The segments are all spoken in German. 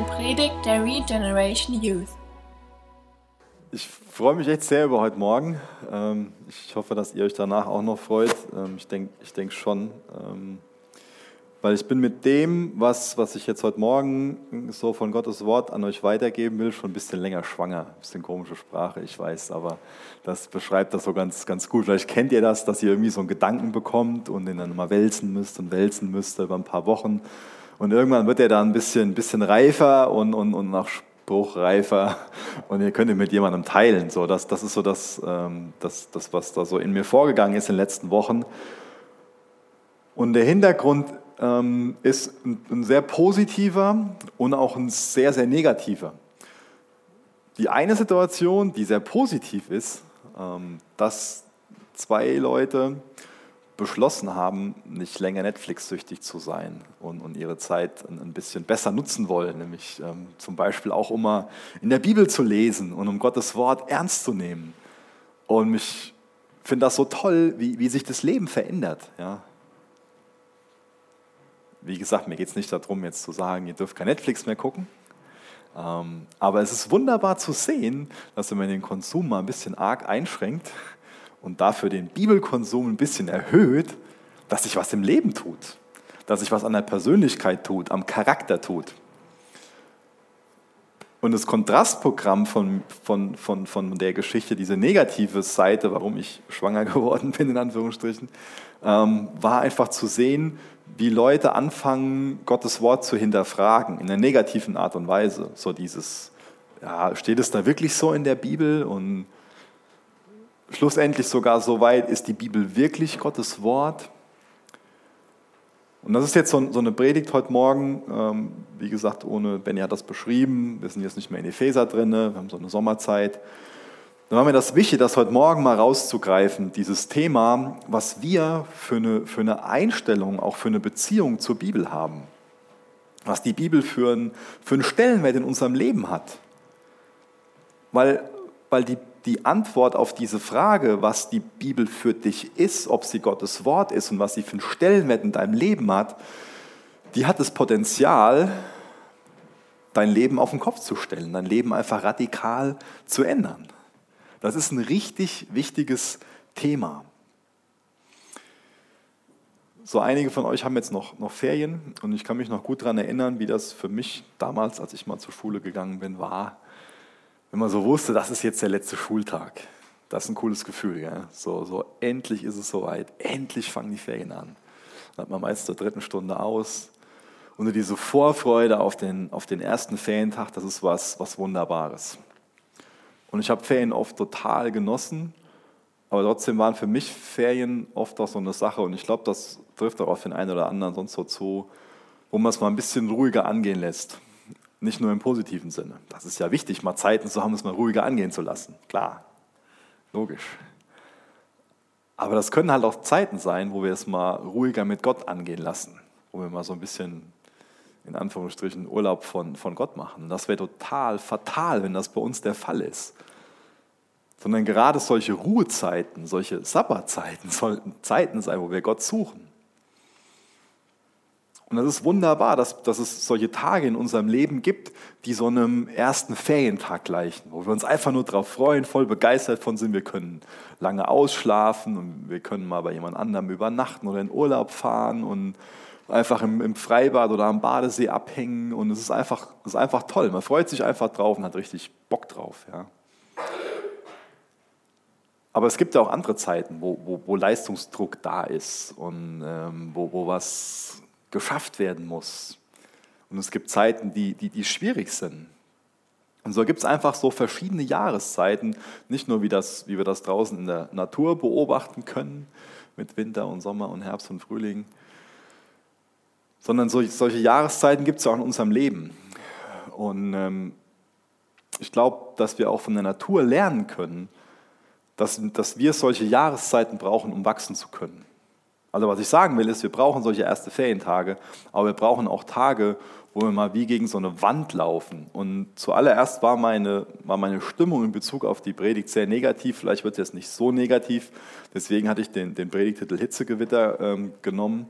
eine Predigt der Regeneration Youth. Ich freue mich echt sehr über heute Morgen. Ähm, ich hoffe, dass ihr euch danach auch noch freut. Ähm, ich denke ich denk schon. Ähm, weil ich bin mit dem, was, was ich jetzt heute Morgen so von Gottes Wort an euch weitergeben will, schon ein bisschen länger schwanger. Ein bisschen komische Sprache, ich weiß, aber das beschreibt das so ganz, ganz gut. Vielleicht kennt ihr das, dass ihr irgendwie so einen Gedanken bekommt und den dann mal wälzen müsst und wälzen müsst über ein paar Wochen. Und irgendwann wird er dann ein bisschen, bisschen reifer und, und, und nach spruchreifer und ihr könnt ihn mit jemandem teilen. So, das, das ist so das, ähm, das, das, was da so in mir vorgegangen ist in den letzten Wochen. Und der Hintergrund ähm, ist ein, ein sehr positiver und auch ein sehr, sehr negativer. Die eine Situation, die sehr positiv ist, ähm, dass zwei Leute beschlossen haben, nicht länger Netflix-süchtig zu sein und, und, ihre Zeit ein, bisschen besser nutzen wollen, nämlich ähm, zum Beispiel auch mal in der Bibel zu lesen und um Gottes Wort ernst zu nehmen. Und ich finde das so toll, wie, wie sich das Leben verändert. Ja? Wie gesagt, mir geht es nicht darum, jetzt zu sagen, ihr dürft kein Netflix mehr gucken. Ähm, aber es ist wunderbar zu sehen, dass wenn man den Konsum mal ein bisschen arg einschränkt und dafür den Bibelkonsum ein bisschen erhöht, dass sich was im Leben tut, dass sich was an der Persönlichkeit tut, am Charakter tut. Und das Kontrastprogramm von, von, von, von der Geschichte, diese negative Seite, warum ich schwanger geworden bin, in Anführungsstrichen, ähm, war einfach zu sehen, wie Leute anfangen, Gottes Wort zu hinterfragen, in einer negativen Art und Weise. So dieses, ja, steht es da wirklich so in der Bibel? Und schlussendlich sogar so weit, ist die Bibel wirklich Gottes Wort? Und das ist jetzt so, eine Predigt heute Morgen. Ähm, wie gesagt, ohne Benny hat das beschrieben. Wir sind jetzt nicht mehr in Epheser drin, wir haben so eine Sommerzeit. Dann war mir das wichtig, das heute Morgen mal rauszugreifen, dieses Thema, was wir für eine, für eine Einstellung, auch für eine Beziehung zur Bibel haben. Was die Bibel für, ein, für einen Stellenwert in unserem Leben hat. Weil, weil die, die Antwort auf diese Frage, was die Bibel für dich ist, ob sie Gottes Wort ist und was sie für einen Stellenwert in deinem Leben hat, die hat das Potenzial, dein Leben auf den Kopf zu stellen, dein Leben einfach radikal zu ändern. Das ist ein richtig wichtiges Thema. So einige von euch haben jetzt noch, noch Ferien und ich kann mich noch gut daran erinnern, wie das für mich damals, als ich mal zur Schule gegangen bin, war. Wenn man so wusste, das ist jetzt der letzte Schultag. Das ist ein cooles Gefühl. Gell? So, so endlich ist es soweit. Endlich fangen die Ferien an. Dann hat man meist zur dritten Stunde aus. Und diese Vorfreude auf den, auf den ersten Ferientag, das ist was, was Wunderbares. Und ich habe Ferien oft total genossen, aber trotzdem waren für mich Ferien oft auch so eine Sache und ich glaube, das trifft auch auf den einen oder anderen sonst so zu, wo man es mal ein bisschen ruhiger angehen lässt. Nicht nur im positiven Sinne. Das ist ja wichtig, mal Zeiten zu haben, es mal ruhiger angehen zu lassen. Klar, logisch. Aber das können halt auch Zeiten sein, wo wir es mal ruhiger mit Gott angehen lassen, wo wir mal so ein bisschen in Anführungsstrichen Urlaub von, von Gott machen. Das wäre total fatal, wenn das bei uns der Fall ist. Sondern gerade solche Ruhezeiten, solche Sabbatzeiten sollten Zeiten sein, wo wir Gott suchen. Und das ist wunderbar, dass, dass es solche Tage in unserem Leben gibt, die so einem ersten Ferientag gleichen, wo wir uns einfach nur darauf freuen, voll begeistert von sind. Wir können lange ausschlafen und wir können mal bei jemand anderem übernachten oder in Urlaub fahren und einfach im, im, Freibad oder am Badesee abhängen und es ist einfach, es ist einfach toll. Man freut sich einfach drauf und hat richtig Bock drauf. Ja. Aber es gibt ja auch andere Zeiten, wo, wo, wo Leistungsdruck da ist und ähm, wo, wo was geschafft werden muss. Und es gibt Zeiten, die, die, die schwierig sind. Und so gibt es einfach so verschiedene Jahreszeiten, nicht nur wie, das, wie wir das draußen in der Natur beobachten können, mit Winter und Sommer und Herbst und Frühling, sondern solche, solche Jahreszeiten gibt es auch in unserem Leben. Und ähm, ich glaube, dass wir auch von der Natur lernen können, dass, dass wir solche Jahreszeiten brauchen, um wachsen zu können. Also was ich sagen will, ist, wir brauchen solche erste Ferientage, aber wir brauchen auch Tage, wo wir mal wie gegen so eine Wand laufen. Und zuallererst war meine, war meine Stimmung in Bezug auf die Predigt sehr negativ. Vielleicht wird es jetzt nicht so negativ. Deswegen hatte ich den, den Predigtitel Hitzegewitter ähm, genommen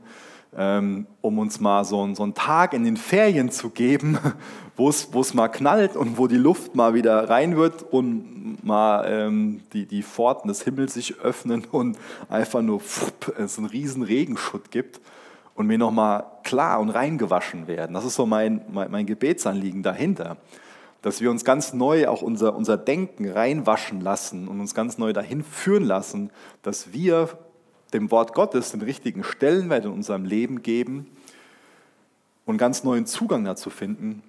ähm, um uns mal so, einen Tag in den Ferien zu geben, wo es mal knallt und wo die Luft mal wieder rein wird und mal ähm, die, die Pforten des Himmels sich öffnen und einfach nur pfupp, es einen riesen Regenschutt gibt und mir nochmal klar und reingewaschen werden. Das ist so mein, mein, mein Gebetsanliegen dahinter dass wir uns ganz neu auch unser, unser Denken reinwaschen lassen und uns ganz neu dahin führen lassen, dass wir dem Wort Gottes den richtigen Stellenwert in unserem Leben geben und ganz neuen Zugang dazu finden.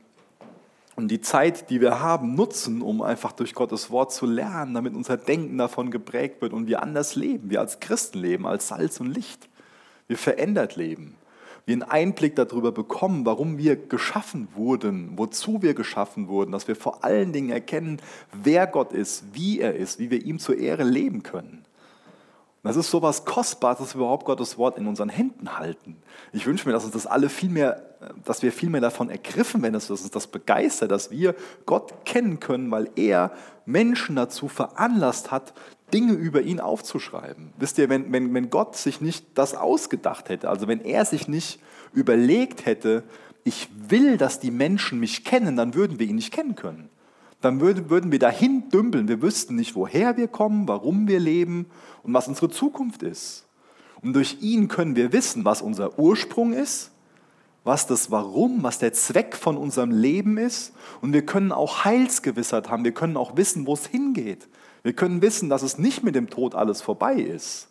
Und die Zeit, die wir haben, nutzen, um einfach durch Gottes Wort zu lernen, damit unser Denken davon geprägt wird und wir anders leben, wir als Christen leben, als Salz und Licht, wir verändert leben. Wir einen Einblick darüber bekommen, warum wir geschaffen wurden, wozu wir geschaffen wurden, dass wir vor allen Dingen erkennen, wer Gott ist, wie er ist, wie wir ihm zur Ehre leben können. Das ist so was Kostbares, dass wir überhaupt Gottes Wort in unseren Händen halten. Ich wünsche mir, dass uns das alle viel mehr, dass wir viel mehr davon ergriffen werden, dass uns das begeistert, dass wir Gott kennen können, weil er Menschen dazu veranlasst hat, Dinge über ihn aufzuschreiben. Wisst ihr, wenn, wenn, wenn Gott sich nicht das ausgedacht hätte, also wenn er sich nicht überlegt hätte, ich will, dass die Menschen mich kennen, dann würden wir ihn nicht kennen können. Dann würden, würden wir dahin dümpeln. Wir wüssten nicht, woher wir kommen, warum wir leben und was unsere Zukunft ist. Und durch ihn können wir wissen, was unser Ursprung ist, was das Warum, was der Zweck von unserem Leben ist. Und wir können auch Heilsgewissheit haben. Wir können auch wissen, wo es hingeht. Wir können wissen, dass es nicht mit dem Tod alles vorbei ist.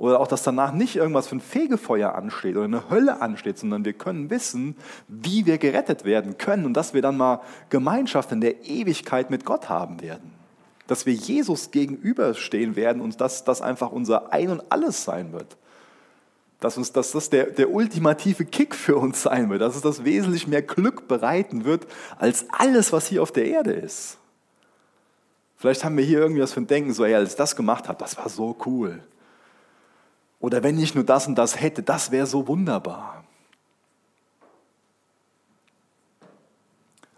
Oder auch, dass danach nicht irgendwas für ein Fegefeuer ansteht oder eine Hölle ansteht, sondern wir können wissen, wie wir gerettet werden können und dass wir dann mal Gemeinschaft in der Ewigkeit mit Gott haben werden. Dass wir Jesus gegenüberstehen werden und dass das einfach unser Ein und Alles sein wird. Dass, uns, dass das der, der ultimative Kick für uns sein wird, dass es das wesentlich mehr Glück bereiten wird als alles, was hier auf der Erde ist. Vielleicht haben wir hier irgendwie was von Denken, so, ey, als ich das gemacht habe, das war so cool. Oder wenn ich nur das und das hätte, das wäre so wunderbar.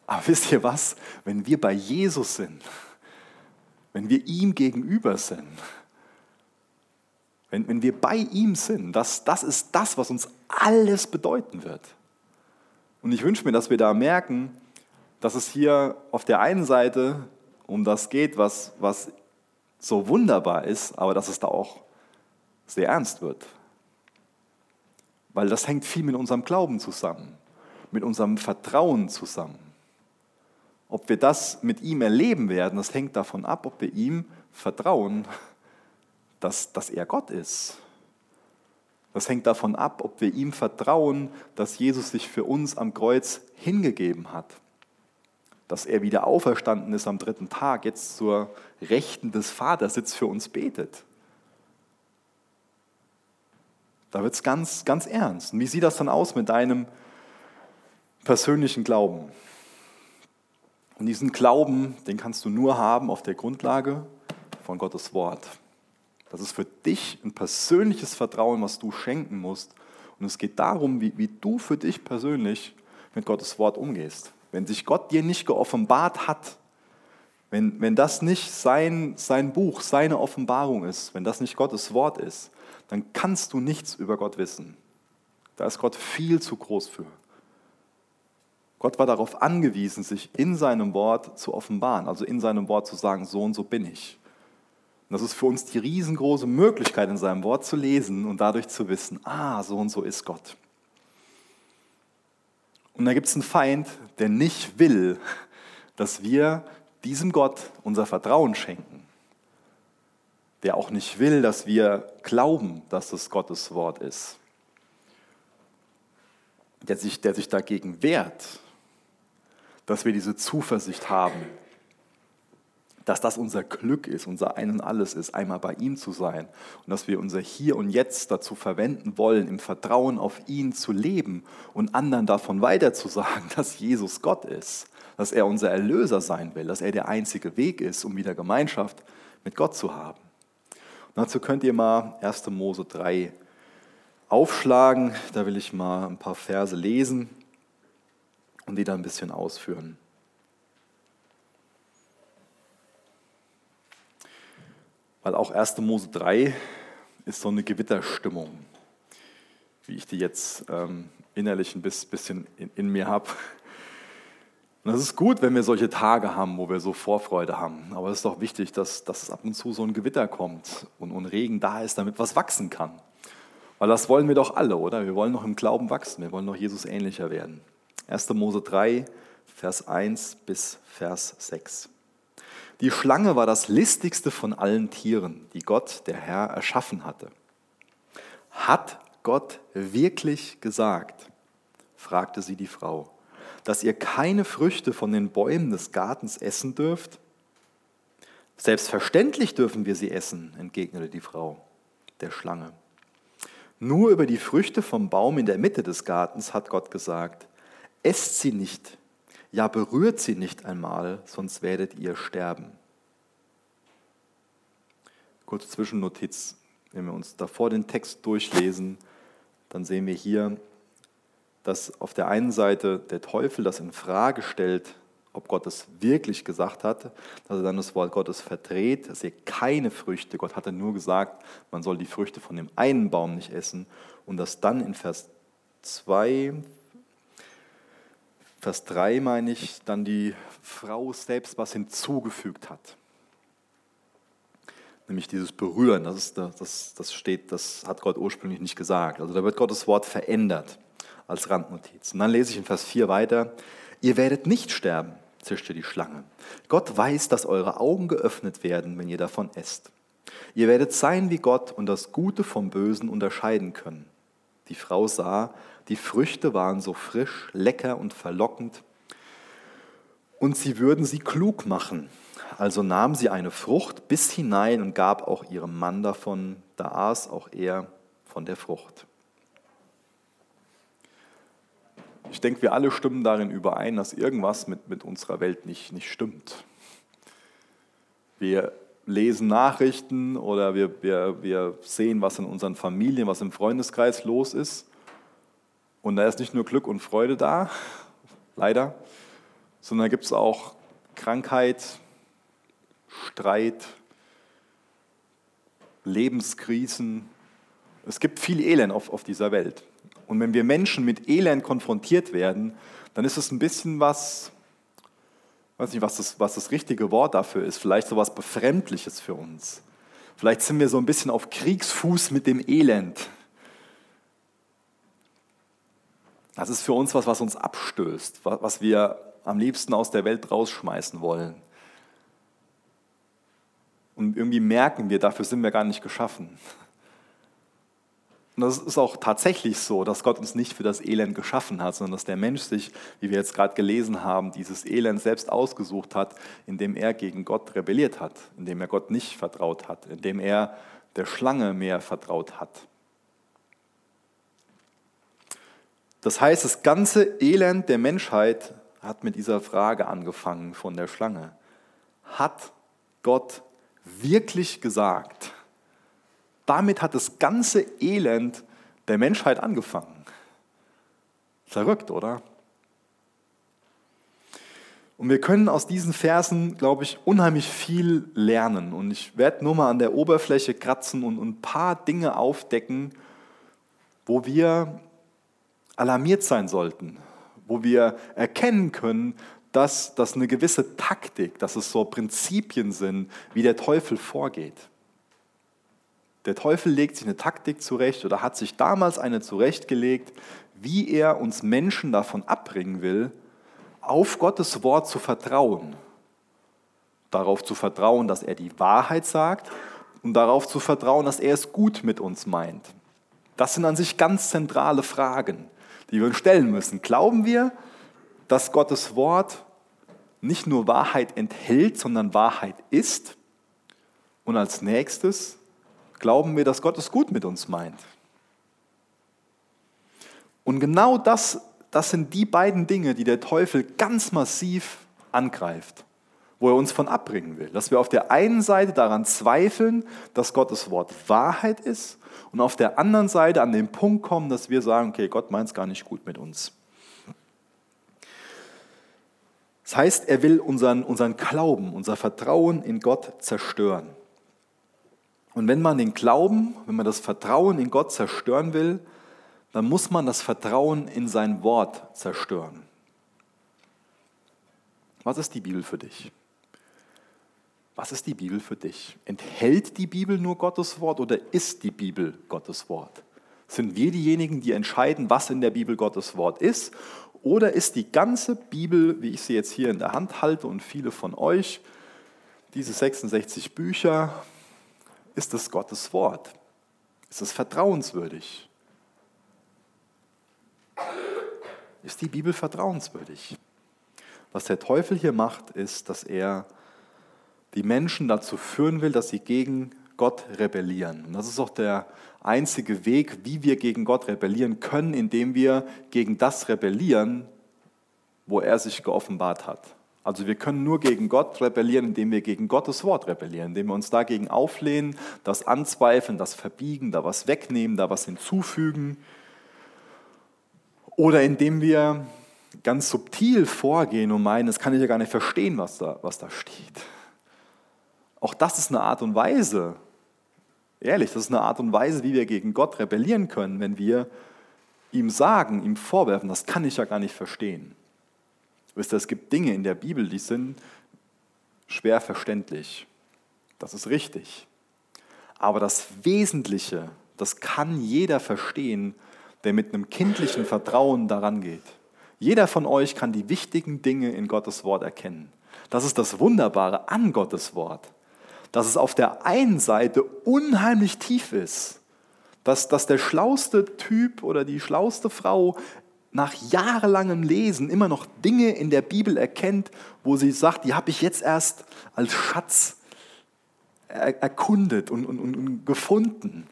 Aber wisst ihr was? Wenn wir bei Jesus sind, wenn wir ihm gegenüber sind, wenn, wenn wir bei ihm sind, das, das ist das, was uns alles bedeuten wird. Und ich wünsche mir, dass wir da merken, dass es hier auf der einen Seite um das geht, was, was so wunderbar ist, aber dass es da auch sehr ernst wird. Weil das hängt viel mit unserem Glauben zusammen, mit unserem Vertrauen zusammen. Ob wir das mit ihm erleben werden, das hängt davon ab, ob wir ihm vertrauen, dass, dass er Gott ist. Das hängt davon ab, ob wir ihm vertrauen, dass Jesus sich für uns am Kreuz hingegeben hat dass er wieder auferstanden ist am dritten Tag, jetzt zur Rechten des Vaters sitzt, für uns betet. Da wird es ganz, ganz ernst. Und wie sieht das dann aus mit deinem persönlichen Glauben? Und diesen Glauben, den kannst du nur haben auf der Grundlage von Gottes Wort. Das ist für dich ein persönliches Vertrauen, was du schenken musst. Und es geht darum, wie, wie du für dich persönlich mit Gottes Wort umgehst. Wenn sich Gott dir nicht geoffenbart hat, wenn, wenn das nicht sein, sein Buch, seine Offenbarung ist, wenn das nicht Gottes Wort ist, dann kannst du nichts über Gott wissen. Da ist Gott viel zu groß für. Gott war darauf angewiesen, sich in seinem Wort zu offenbaren, also in seinem Wort zu sagen, so und so bin ich. Und das ist für uns die riesengroße Möglichkeit, in seinem Wort zu lesen und dadurch zu wissen, ah, so und so ist Gott. Und da gibt es einen Feind, der nicht will, dass wir diesem Gott unser Vertrauen schenken. Der auch nicht will, dass wir glauben, dass es Gottes Wort ist. Der sich, der sich dagegen wehrt, dass wir diese Zuversicht haben, dass das unser Glück ist, unser Ein und Alles ist, einmal bei ihm zu sein und dass wir unser Hier und Jetzt dazu verwenden wollen, im Vertrauen auf ihn zu leben und anderen davon weiterzusagen, dass Jesus Gott ist, dass er unser Erlöser sein will, dass er der einzige Weg ist, um wieder Gemeinschaft mit Gott zu haben. Und dazu könnt ihr mal 1. Mose 3 aufschlagen, da will ich mal ein paar Verse lesen und die dann ein bisschen ausführen. Weil auch 1. Mose 3 ist so eine Gewitterstimmung. wie ich die jetzt ähm, innerlich ein bisschen in, in mir habe. Und das ist gut, wenn wir solche Tage haben, wo wir so Vorfreude haben. Aber es ist doch wichtig, dass, dass ab und zu so ein Gewitter kommt und, und Regen da ist, damit was wachsen kann. Weil das wollen wir doch alle, oder? Wir wollen noch im Glauben wachsen, wir wollen noch Jesus ähnlicher werden. 1. Mose 3, Vers 1 bis Vers 6. Die Schlange war das listigste von allen Tieren, die Gott, der Herr, erschaffen hatte. Hat Gott wirklich gesagt, fragte sie die Frau dass ihr keine Früchte von den Bäumen des Gartens essen dürft? Selbstverständlich dürfen wir sie essen, entgegnete die Frau der Schlange. Nur über die Früchte vom Baum in der Mitte des Gartens hat Gott gesagt, esst sie nicht, ja berührt sie nicht einmal, sonst werdet ihr sterben. Kurze Zwischennotiz, wenn wir uns davor den Text durchlesen, dann sehen wir hier, dass auf der einen Seite der Teufel das in Frage stellt, ob Gott es wirklich gesagt hat, dass er dann das Wort Gottes verdreht, dass er keine Früchte, Gott hatte nur gesagt, man soll die Früchte von dem einen Baum nicht essen und dass dann in Vers 2, Vers 3 meine ich, dann die Frau selbst was hinzugefügt hat. Nämlich dieses Berühren, das, ist, das, das steht, das hat Gott ursprünglich nicht gesagt. Also da wird Gottes Wort verändert als Randnotiz. Und dann lese ich in Vers 4 weiter, ihr werdet nicht sterben, zischte die Schlange. Gott weiß, dass eure Augen geöffnet werden, wenn ihr davon esst. Ihr werdet sein wie Gott und das Gute vom Bösen unterscheiden können. Die Frau sah, die Früchte waren so frisch, lecker und verlockend, und sie würden sie klug machen. Also nahm sie eine Frucht bis hinein und gab auch ihrem Mann davon, da aß auch er von der Frucht. Ich denke, wir alle stimmen darin überein, dass irgendwas mit, mit unserer Welt nicht, nicht stimmt. Wir lesen Nachrichten oder wir, wir, wir sehen, was in unseren Familien, was im Freundeskreis los ist. Und da ist nicht nur Glück und Freude da, leider, sondern da gibt es auch Krankheit, Streit, Lebenskrisen. Es gibt viel Elend auf, auf dieser Welt. Und wenn wir Menschen mit Elend konfrontiert werden, dann ist es ein bisschen was, ich weiß nicht, was das, was das richtige Wort dafür ist, vielleicht so was Befremdliches für uns. Vielleicht sind wir so ein bisschen auf Kriegsfuß mit dem Elend. Das ist für uns was, was uns abstößt, was wir am liebsten aus der Welt rausschmeißen wollen. Und irgendwie merken wir, dafür sind wir gar nicht geschaffen. Und das ist auch tatsächlich so, dass Gott uns nicht für das Elend geschaffen hat, sondern dass der Mensch sich, wie wir jetzt gerade gelesen haben, dieses Elend selbst ausgesucht hat, indem er gegen Gott rebelliert hat, indem er Gott nicht vertraut hat, indem er der Schlange mehr vertraut hat. Das heißt, das ganze Elend der Menschheit hat mit dieser Frage angefangen von der Schlange. Hat Gott wirklich gesagt? Damit hat das ganze Elend der Menschheit angefangen. Verrückt, oder? Und wir können aus diesen Versen, glaube ich, unheimlich viel lernen. Und ich werde nur mal an der Oberfläche kratzen und ein paar Dinge aufdecken, wo wir alarmiert sein sollten, wo wir erkennen können, dass das eine gewisse Taktik, dass es so Prinzipien sind, wie der Teufel vorgeht. Der Teufel legt sich eine Taktik zurecht oder hat sich damals eine zurechtgelegt, wie er uns Menschen davon abbringen will, auf Gottes Wort zu vertrauen. Darauf zu vertrauen, dass er die Wahrheit sagt und darauf zu vertrauen, dass er es gut mit uns meint. Das sind an sich ganz zentrale Fragen, die wir uns stellen müssen. Glauben wir, dass Gottes Wort nicht nur Wahrheit enthält, sondern Wahrheit ist? Und als nächstes, glauben wir, dass Gott es gut mit uns meint. Und genau das, das sind die beiden Dinge, die der Teufel ganz massiv angreift, wo er uns von abbringen will. Dass wir auf der einen Seite daran zweifeln, dass Gottes Wort Wahrheit ist und auf der anderen Seite an den Punkt kommen, dass wir sagen, okay, Gott meint es gar nicht gut mit uns. Das heißt, er will unseren, unseren Glauben, unser Vertrauen in Gott zerstören. Und wenn man den Glauben, wenn man das Vertrauen in Gott zerstören will, dann muss man das Vertrauen in sein Wort zerstören. Was ist die Bibel für dich? Was ist die Bibel für dich? Enthält die Bibel nur Gottes Wort oder ist die Bibel Gottes Wort? Sind wir diejenigen, die entscheiden, was in der Bibel Gottes Wort ist? Oder ist die ganze Bibel, wie ich sie jetzt hier in der Hand halte und viele von euch, diese 66 Bücher, ist es Gottes Wort? Ist es vertrauenswürdig? Ist die Bibel vertrauenswürdig? Was der Teufel hier macht, ist, dass er die Menschen dazu führen will, dass sie gegen Gott rebellieren. Und das ist auch der einzige Weg, wie wir gegen Gott rebellieren können, indem wir gegen das rebellieren, wo er sich geoffenbart hat. Also wir können nur gegen Gott rebellieren, indem wir gegen Gottes Wort rebellieren, indem wir uns dagegen auflehnen, das anzweifeln, das verbiegen, da was wegnehmen, da was hinzufügen. Oder indem wir ganz subtil vorgehen und meinen, das kann ich ja gar nicht verstehen, was da, was da steht. Auch das ist eine Art und Weise, ehrlich, das ist eine Art und Weise, wie wir gegen Gott rebellieren können, wenn wir ihm sagen, ihm vorwerfen, das kann ich ja gar nicht verstehen. Wisst ihr, es gibt Dinge in der Bibel, die sind schwer verständlich. Das ist richtig. Aber das Wesentliche, das kann jeder verstehen, der mit einem kindlichen Vertrauen daran geht. Jeder von euch kann die wichtigen Dinge in Gottes Wort erkennen. Das ist das Wunderbare an Gottes Wort dass es auf der einen Seite unheimlich tief ist, dass, dass der schlauste Typ oder die schlauste Frau nach jahrelangem Lesen immer noch Dinge in der Bibel erkennt, wo sie sagt, die habe ich jetzt erst als Schatz erkundet und, und, und gefunden.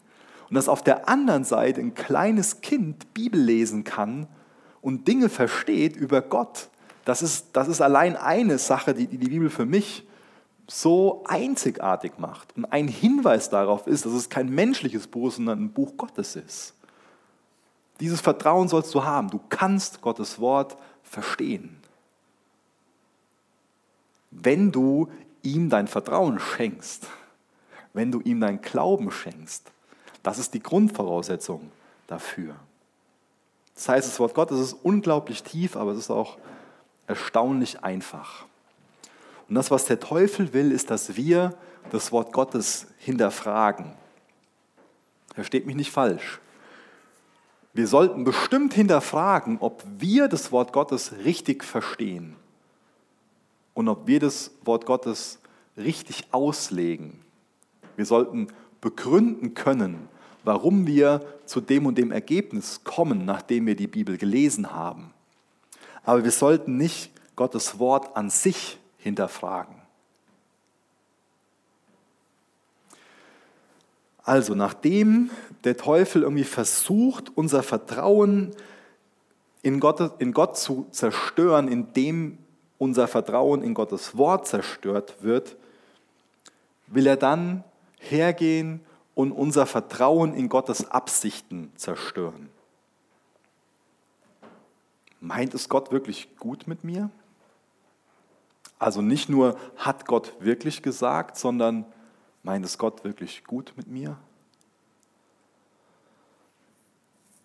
Und dass auf der anderen Seite ein kleines Kind Bibel lesen kann und Dinge versteht über Gott. Das ist, das ist allein eine Sache, die die Bibel für mich so einzigartig macht und ein Hinweis darauf ist, dass es kein menschliches Buch, sondern ein Buch Gottes ist. Dieses Vertrauen sollst du haben. Du kannst Gottes Wort verstehen. Wenn du ihm dein Vertrauen schenkst, wenn du ihm dein Glauben schenkst, das ist die Grundvoraussetzung dafür. Das heißt, das Wort Gottes ist unglaublich tief, aber es ist auch erstaunlich einfach. Und das, was der Teufel will, ist, dass wir das Wort Gottes hinterfragen. Versteht mich nicht falsch. Wir sollten bestimmt hinterfragen, ob wir das Wort Gottes richtig verstehen und ob wir das Wort Gottes richtig auslegen. Wir sollten begründen können, warum wir zu dem und dem Ergebnis kommen, nachdem wir die Bibel gelesen haben. Aber wir sollten nicht Gottes Wort an sich hinterfragen. Also, nachdem der Teufel irgendwie versucht, unser Vertrauen in Gott, in Gott zu zerstören, indem unser Vertrauen in Gottes Wort zerstört wird, will er dann hergehen und unser Vertrauen in Gottes Absichten zerstören. Meint es Gott wirklich gut mit mir? Also nicht nur hat Gott wirklich gesagt, sondern meint es Gott wirklich gut mit mir?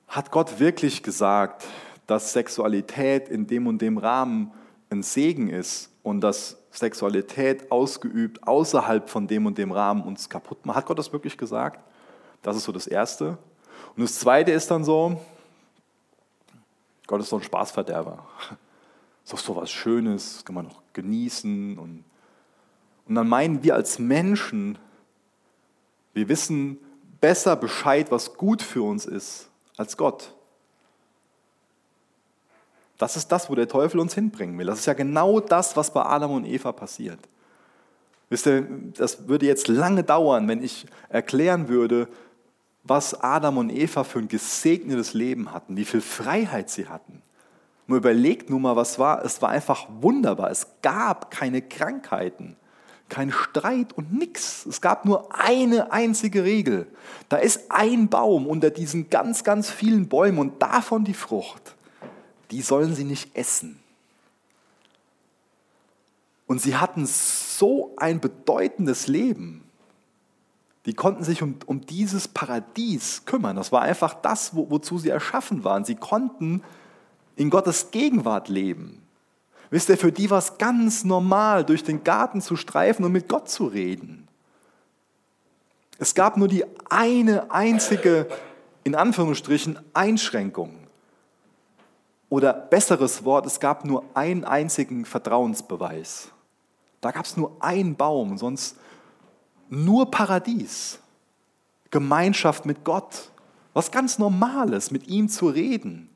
Hat Gott wirklich gesagt, dass Sexualität in dem und dem Rahmen ein Segen ist und dass Sexualität ausgeübt außerhalb von dem und dem Rahmen uns kaputt macht? Hat Gott das wirklich gesagt? Das ist so das Erste. Und das Zweite ist dann so, Gott ist so ein Spaßverderber doch so was Schönes, kann man noch genießen. Und, und dann meinen wir als Menschen, wir wissen besser Bescheid, was gut für uns ist, als Gott. Das ist das, wo der Teufel uns hinbringen will. Das ist ja genau das, was bei Adam und Eva passiert. Wisst ihr, das würde jetzt lange dauern, wenn ich erklären würde, was Adam und Eva für ein gesegnetes Leben hatten, wie viel Freiheit sie hatten, man überlegt nur mal, was war. Es war einfach wunderbar. Es gab keine Krankheiten, kein Streit und nichts. Es gab nur eine einzige Regel. Da ist ein Baum unter diesen ganz, ganz vielen Bäumen und davon die Frucht. Die sollen sie nicht essen. Und sie hatten so ein bedeutendes Leben. die konnten sich um, um dieses Paradies kümmern. Das war einfach das, wo, wozu sie erschaffen waren. Sie konnten in Gottes Gegenwart leben. Wisst ihr, für die war es ganz normal, durch den Garten zu streifen und mit Gott zu reden. Es gab nur die eine einzige, in Anführungsstrichen, Einschränkung. Oder besseres Wort, es gab nur einen einzigen Vertrauensbeweis. Da gab es nur einen Baum, sonst nur Paradies, Gemeinschaft mit Gott, was ganz Normales, mit ihm zu reden.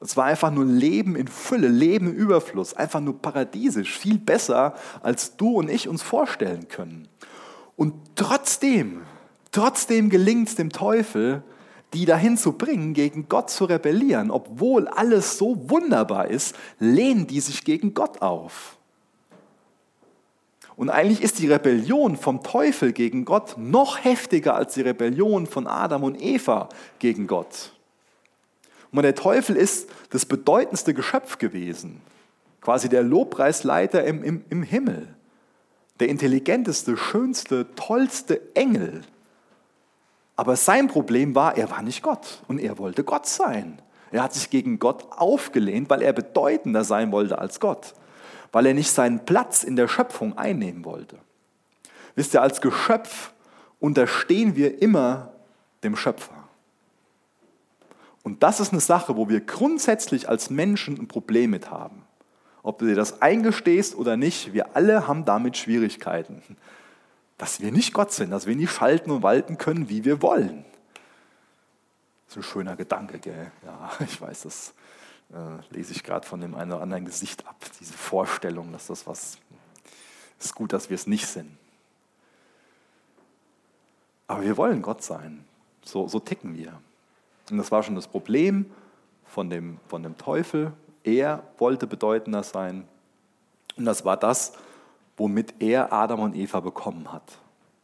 Es war einfach nur Leben in Fülle, Leben im Überfluss, einfach nur paradiesisch, viel besser, als du und ich uns vorstellen können. Und trotzdem, trotzdem gelingt es dem Teufel, die dahin zu bringen, gegen Gott zu rebellieren. Obwohl alles so wunderbar ist, lehnen die sich gegen Gott auf. Und eigentlich ist die Rebellion vom Teufel gegen Gott noch heftiger als die Rebellion von Adam und Eva gegen Gott. Und der Teufel ist das bedeutendste Geschöpf gewesen, quasi der Lobpreisleiter im, im, im Himmel, der intelligenteste, schönste, tollste Engel. Aber sein Problem war, er war nicht Gott und er wollte Gott sein. Er hat sich gegen Gott aufgelehnt, weil er bedeutender sein wollte als Gott weil er nicht seinen Platz in der Schöpfung einnehmen wollte. Wisst ihr, als Geschöpf unterstehen wir immer dem Schöpfer. Und das ist eine Sache, wo wir grundsätzlich als Menschen ein Problem mit haben. Ob du dir das eingestehst oder nicht, wir alle haben damit Schwierigkeiten. Dass wir nicht Gott sind, dass wir nicht schalten und walten können, wie wir wollen. Das ist ein schöner Gedanke, gell? Ja, ich weiß, das äh, lese ich gerade von dem einen oder anderen Gesicht ab, diese Vorstellung, dass das was ist gut, dass wir es nicht sind. Aber wir wollen Gott sein. So, so ticken wir. Und das war schon das Problem von dem, von dem Teufel. Er wollte bedeutender sein. Und das war das, womit er Adam und Eva bekommen hat.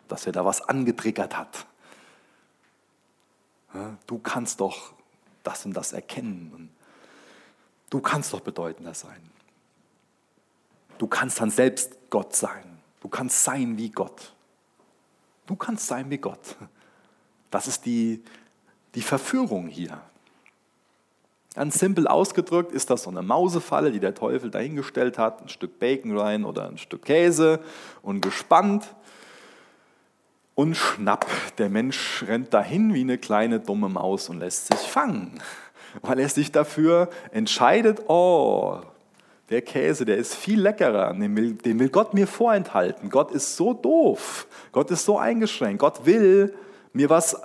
Dass er da was angetriggert hat. Du kannst doch das und das erkennen. Und Du kannst doch bedeutender sein. Du kannst dann selbst Gott sein. Du kannst sein wie Gott. Du kannst sein wie Gott. Das ist die, die Verführung hier. Ganz simpel ausgedrückt ist das so eine Mausefalle, die der Teufel dahingestellt hat, ein Stück Bacon rein oder ein Stück Käse und gespannt. Und schnapp, der Mensch rennt dahin wie eine kleine dumme Maus und lässt sich fangen weil er sich dafür entscheidet, oh, der Käse, der ist viel leckerer, den will, den will Gott mir vorenthalten. Gott ist so doof, Gott ist so eingeschränkt, Gott will mir was,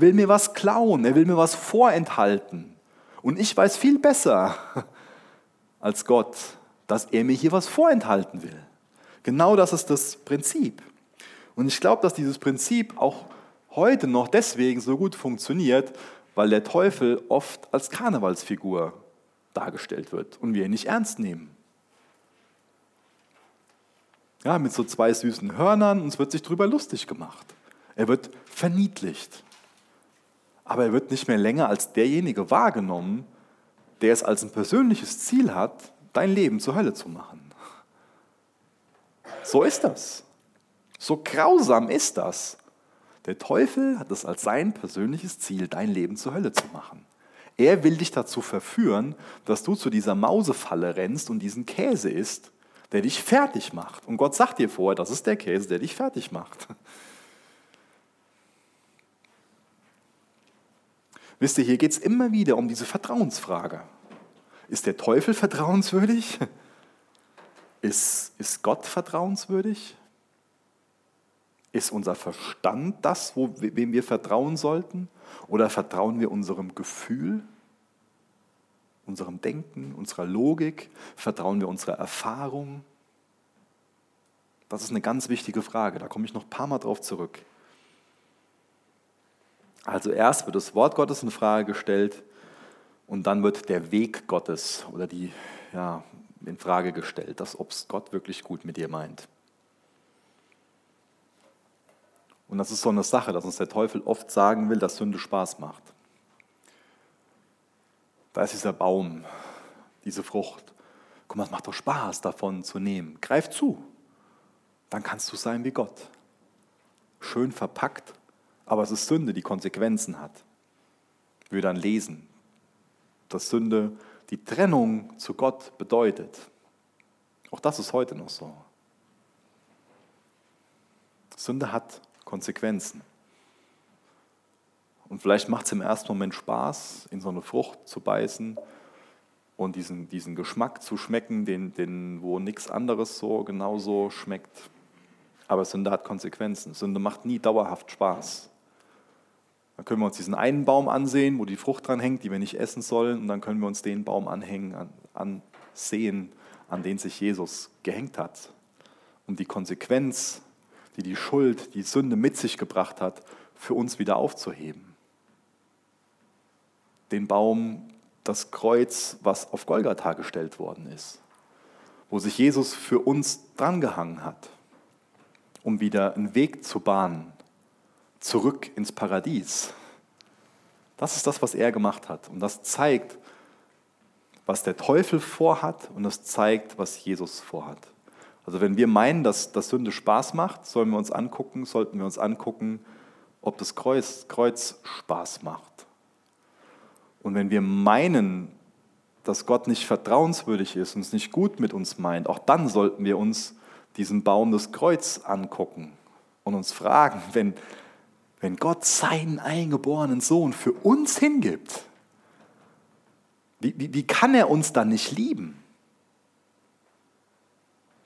will mir was klauen, er will mir was vorenthalten. Und ich weiß viel besser als Gott, dass er mir hier was vorenthalten will. Genau das ist das Prinzip. Und ich glaube, dass dieses Prinzip auch heute noch deswegen so gut funktioniert, weil der Teufel oft als Karnevalsfigur dargestellt wird und wir ihn nicht ernst nehmen. Ja, mit so zwei süßen Hörnern, uns wird sich darüber lustig gemacht. Er wird verniedlicht. Aber er wird nicht mehr länger als derjenige wahrgenommen, der es als ein persönliches Ziel hat, dein Leben zur Hölle zu machen. So ist das. So grausam ist das. Der Teufel hat es als sein persönliches Ziel, dein Leben zur Hölle zu machen. Er will dich dazu verführen, dass du zu dieser Mausefalle rennst und diesen Käse isst, der dich fertig macht. Und Gott sagt dir vorher, das ist der Käse, der dich fertig macht. Wisst ihr, hier geht es immer wieder um diese Vertrauensfrage. Ist der Teufel vertrauenswürdig? Ist, ist Gott vertrauenswürdig? Ist unser Verstand das, wo, wem wir vertrauen sollten? Oder vertrauen wir unserem Gefühl, unserem Denken, unserer Logik? Vertrauen wir unserer Erfahrung? Das ist eine ganz wichtige Frage. Da komme ich noch ein paar Mal drauf zurück. Also erst wird das Wort Gottes in Frage gestellt und dann wird der Weg Gottes oder die ja, in Frage gestellt, dass ob es Gott wirklich gut mit dir meint. Und das ist so eine Sache, dass uns der Teufel oft sagen will, dass Sünde Spaß macht. Da ist dieser Baum, diese Frucht. Guck mal, es macht doch Spaß, davon zu nehmen. Greif zu. dann kannst du sein wie Gott. Schön verpackt, aber es ist Sünde, die Konsequenzen hat. Wir dann lesen, dass Sünde die Trennung zu Gott bedeutet. Auch das ist heute noch so. Sünde hat Konsequenzen. Und vielleicht macht es im ersten Moment Spaß, in so eine Frucht zu beißen und diesen, diesen Geschmack zu schmecken, den, den, wo nichts anderes so genauso schmeckt. Aber Sünde hat Konsequenzen. Sünde macht nie dauerhaft Spaß. Dann können wir uns diesen einen Baum ansehen, wo die Frucht dran hängt, die wir nicht essen sollen, und dann können wir uns den Baum anhängen, an, ansehen, an den sich Jesus gehängt hat. Um die Konsequenz, die die Schuld, die Sünde mit sich gebracht hat, für uns wieder aufzuheben. Den Baum, das Kreuz, was auf Golgatha gestellt worden ist, wo sich Jesus für uns drangehangen hat, um wieder einen Weg zu bahnen zurück ins Paradies. Das ist das, was er gemacht hat. Und das zeigt, was der Teufel vorhat und das zeigt, was Jesus vorhat. Also wenn wir meinen, dass, dass Sünde Spaß macht, sollen wir uns angucken, sollten wir uns angucken, ob das Kreuz, Kreuz Spaß macht. Und wenn wir meinen, dass Gott nicht vertrauenswürdig ist und es nicht gut mit uns meint, auch dann sollten wir uns diesen Baum des Kreuz angucken und uns fragen, wenn, wenn Gott seinen eingeborenen Sohn für uns hingibt, wie, wie, wie kann er uns dann nicht lieben?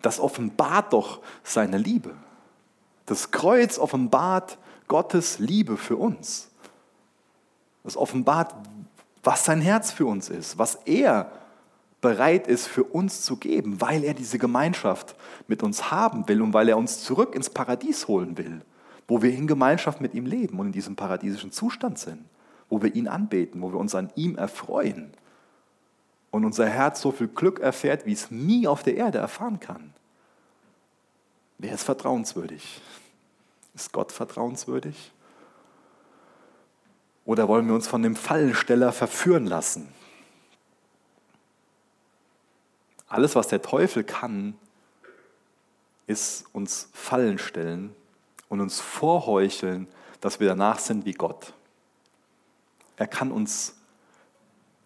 Das offenbart doch seine Liebe. Das Kreuz offenbart Gottes Liebe für uns. Das offenbart, was sein Herz für uns ist, was er bereit ist für uns zu geben, weil er diese Gemeinschaft mit uns haben will und weil er uns zurück ins Paradies holen will wo wir in Gemeinschaft mit ihm leben und in diesem paradiesischen Zustand sind, wo wir ihn anbeten, wo wir uns an ihm erfreuen und unser Herz so viel Glück erfährt, wie es nie auf der Erde erfahren kann. Wer ist vertrauenswürdig? Ist Gott vertrauenswürdig? Oder wollen wir uns von dem Fallensteller verführen lassen? Alles, was der Teufel kann, ist uns Fallen stellen und uns vorheucheln, dass wir danach sind wie Gott. Er kann uns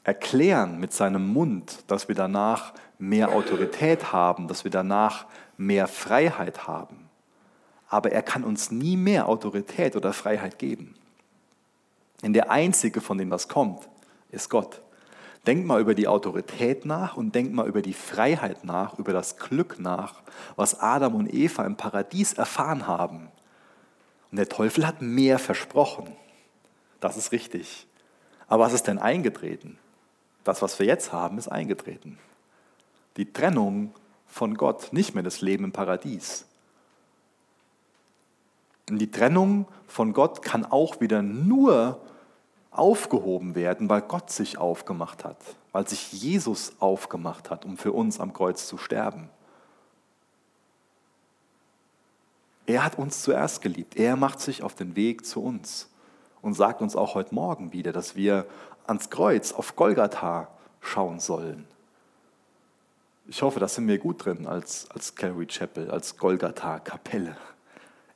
erklären mit seinem Mund, dass wir danach mehr Autorität haben, dass wir danach mehr Freiheit haben. Aber er kann uns nie mehr Autorität oder Freiheit geben. Denn der Einzige, von dem das kommt, ist Gott. Denk mal über die Autorität nach und denk mal über die Freiheit nach, über das Glück nach, was Adam und Eva im Paradies erfahren haben. Und der Teufel hat mehr versprochen. Das ist richtig. Aber was ist denn eingetreten? Das, was wir jetzt haben, ist eingetreten. Die Trennung von Gott, nicht mehr das Leben im Paradies. Und die Trennung von Gott kann auch wieder nur aufgehoben werden, weil Gott sich aufgemacht hat, weil sich Jesus aufgemacht hat, um für uns am Kreuz zu sterben. Er hat uns zuerst geliebt. Er macht sich auf den Weg zu uns und sagt uns auch heute Morgen wieder, dass wir ans Kreuz auf Golgatha schauen sollen. Ich hoffe, da sind wir gut drin als, als Calvary Chapel, als Golgatha-Kapelle.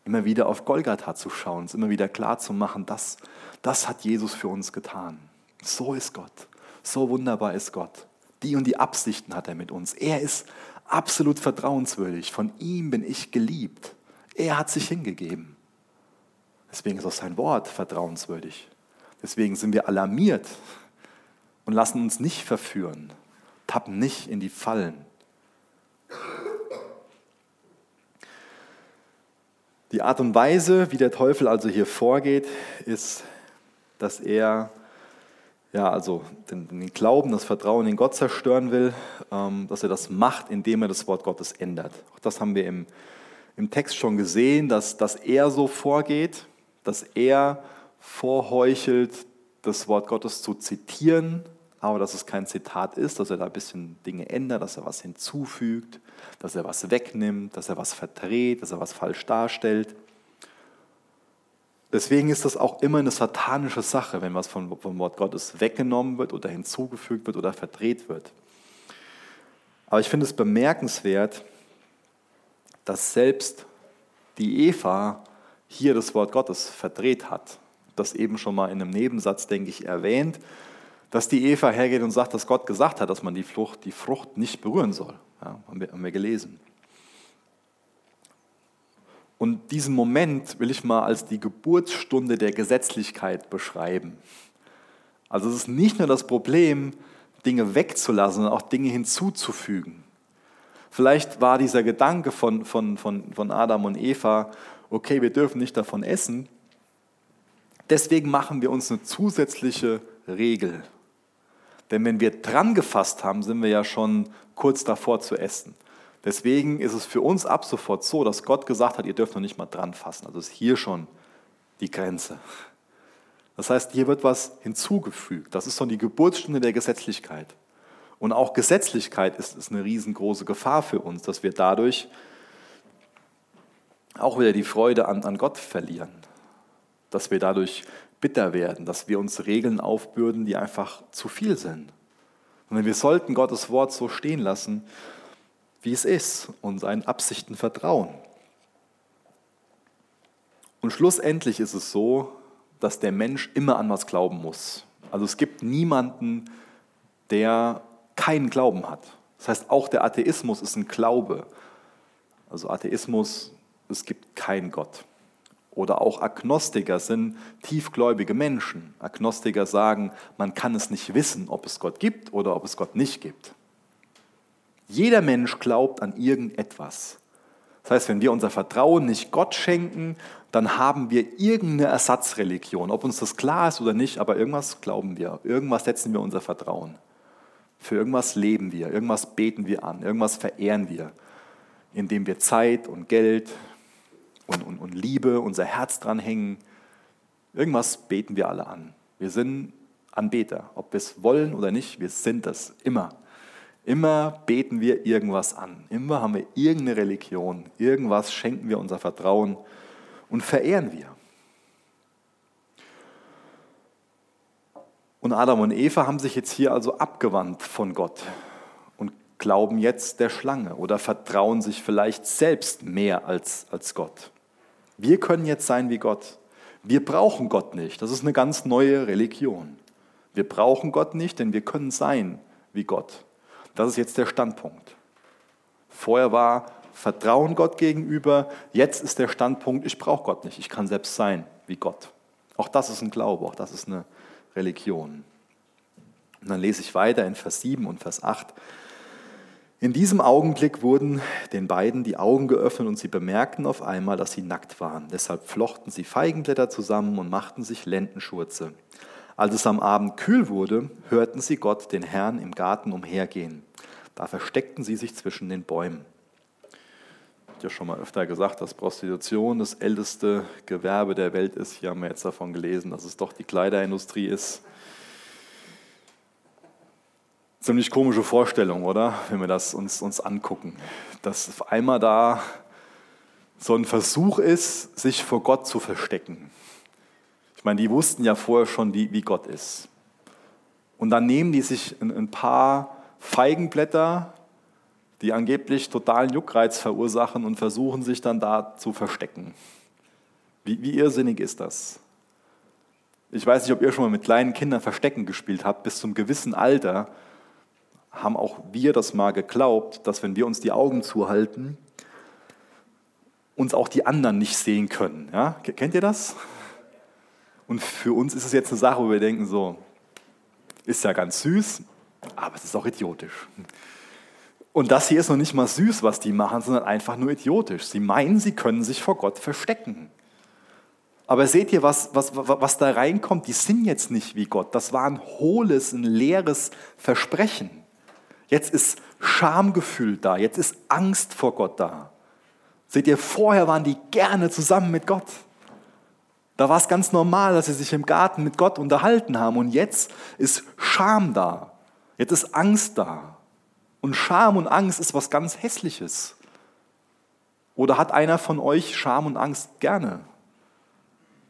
Immer wieder auf Golgatha zu schauen, es immer wieder klar zu machen, das, das hat Jesus für uns getan. So ist Gott. So wunderbar ist Gott. Die und die Absichten hat er mit uns. Er ist absolut vertrauenswürdig. Von ihm bin ich geliebt. Er hat sich hingegeben. Deswegen ist auch sein Wort vertrauenswürdig. Deswegen sind wir alarmiert und lassen uns nicht verführen, tappen nicht in die Fallen. Die Art und Weise, wie der Teufel also hier vorgeht, ist, dass er ja, also den, den, Glauben, das Vertrauen in Gott zerstören will, ähm, dass er das macht, indem er das Wort Gottes ändert. Auch das haben wir im im Text schon gesehen, dass, dass er so vorgeht, dass er vorheuchelt, das Wort Gottes zu zitieren, aber dass es kein Zitat ist, dass er da ein bisschen Dinge ändert, dass er was hinzufügt, dass er was wegnimmt, dass er was verdreht, dass er was falsch darstellt. Deswegen ist das auch immer eine satanische Sache, wenn was vom, vom Wort Gottes weggenommen wird oder hinzugefügt wird oder verdreht wird. Aber ich finde es bemerkenswert, dass selbst die Eva hier das Wort Gottes verdreht hat. Das eben schon mal in einem Nebensatz, denke ich, erwähnt, dass die Eva hergeht und sagt, dass Gott gesagt hat, dass man die Frucht, die Frucht nicht berühren soll. Ja, haben, wir, haben wir gelesen. Und diesen Moment will ich mal als die Geburtsstunde der Gesetzlichkeit beschreiben. Also es ist nicht nur das Problem, Dinge wegzulassen, sondern auch Dinge hinzuzufügen. Vielleicht war dieser Gedanke von, von, von, von Adam und Eva, okay, wir dürfen nicht davon essen, deswegen machen wir uns eine zusätzliche Regel. Denn wenn wir dran gefasst haben, sind wir ja schon kurz davor zu essen. Deswegen ist es für uns ab sofort so, dass Gott gesagt hat, ihr dürft noch nicht mal dran fassen. Also ist hier schon die Grenze. Das heißt, hier wird was hinzugefügt. Das ist so die Geburtsstunde der Gesetzlichkeit. Und auch Gesetzlichkeit ist, ist eine riesengroße Gefahr für uns, dass wir dadurch auch wieder die Freude an, an Gott verlieren. Dass wir dadurch bitter werden, dass wir uns Regeln aufbürden, die einfach zu viel sind. Und wir sollten Gottes Wort so stehen lassen, wie es ist und seinen Absichten vertrauen. Und schlussendlich ist es so, dass der Mensch immer an was glauben muss. Also es gibt niemanden, der keinen Glauben hat. Das heißt, auch der Atheismus ist ein Glaube. Also Atheismus, es gibt keinen Gott. Oder auch Agnostiker sind tiefgläubige Menschen. Agnostiker sagen, man kann es nicht wissen, ob es Gott gibt oder ob es Gott nicht gibt. Jeder Mensch glaubt an irgendetwas. Das heißt, wenn wir unser Vertrauen nicht Gott schenken, dann haben wir irgendeine Ersatzreligion. Ob uns das klar ist oder nicht, aber irgendwas glauben wir. Irgendwas setzen wir unser Vertrauen. Für irgendwas leben wir, irgendwas beten wir an, irgendwas verehren wir, indem wir Zeit und Geld und, und, und Liebe, unser Herz dran hängen. Irgendwas beten wir alle an. Wir sind Anbeter, ob wir es wollen oder nicht, wir sind das immer. Immer beten wir irgendwas an. Immer haben wir irgendeine Religion. Irgendwas schenken wir unser Vertrauen und verehren wir. Und Adam und Eva haben sich jetzt hier also abgewandt von Gott und glauben jetzt der Schlange oder vertrauen sich vielleicht selbst mehr als, als Gott. Wir können jetzt sein wie Gott. Wir brauchen Gott nicht. Das ist eine ganz neue Religion. Wir brauchen Gott nicht, denn wir können sein wie Gott. Das ist jetzt der Standpunkt. Vorher war Vertrauen Gott gegenüber, jetzt ist der Standpunkt, ich brauche Gott nicht, ich kann selbst sein wie Gott. Auch das ist ein Glaube, auch das ist eine Religion. Und dann lese ich weiter in Vers 7 und Vers 8. In diesem Augenblick wurden den beiden die Augen geöffnet und sie bemerkten auf einmal, dass sie nackt waren. Deshalb flochten sie Feigenblätter zusammen und machten sich Lendenschurze. Als es am Abend kühl wurde, hörten sie Gott, den Herrn, im Garten umhergehen. Da versteckten sie sich zwischen den Bäumen. Habe ja schon mal öfter gesagt, dass Prostitution das älteste Gewerbe der Welt ist. Hier haben wir jetzt davon gelesen, dass es doch die Kleiderindustrie ist. Ziemlich komische Vorstellung, oder? Wenn wir das uns, uns angucken. Dass auf einmal da so ein Versuch ist, sich vor Gott zu verstecken. Ich meine, die wussten ja vorher schon, wie, wie Gott ist. Und dann nehmen die sich ein, ein paar Feigenblätter, die angeblich totalen Juckreiz verursachen und versuchen sich dann da zu verstecken. Wie, wie irrsinnig ist das? Ich weiß nicht, ob ihr schon mal mit kleinen Kindern Verstecken gespielt habt. Bis zum gewissen Alter haben auch wir das mal geglaubt, dass wenn wir uns die Augen zuhalten, uns auch die anderen nicht sehen können. Ja? Kennt ihr das? Und für uns ist es jetzt eine Sache, wo wir denken, so, ist ja ganz süß, aber es ist auch idiotisch. Und das hier ist noch nicht mal süß, was die machen, sondern einfach nur idiotisch. Sie meinen, sie können sich vor Gott verstecken. Aber seht ihr, was, was, was da reinkommt? Die sind jetzt nicht wie Gott. Das war ein hohles, ein leeres Versprechen. Jetzt ist Schamgefühl da. Jetzt ist Angst vor Gott da. Seht ihr, vorher waren die gerne zusammen mit Gott. Da war es ganz normal, dass sie sich im Garten mit Gott unterhalten haben. Und jetzt ist Scham da. Jetzt ist Angst da. Und Scham und Angst ist was ganz Hässliches. Oder hat einer von euch Scham und Angst gerne?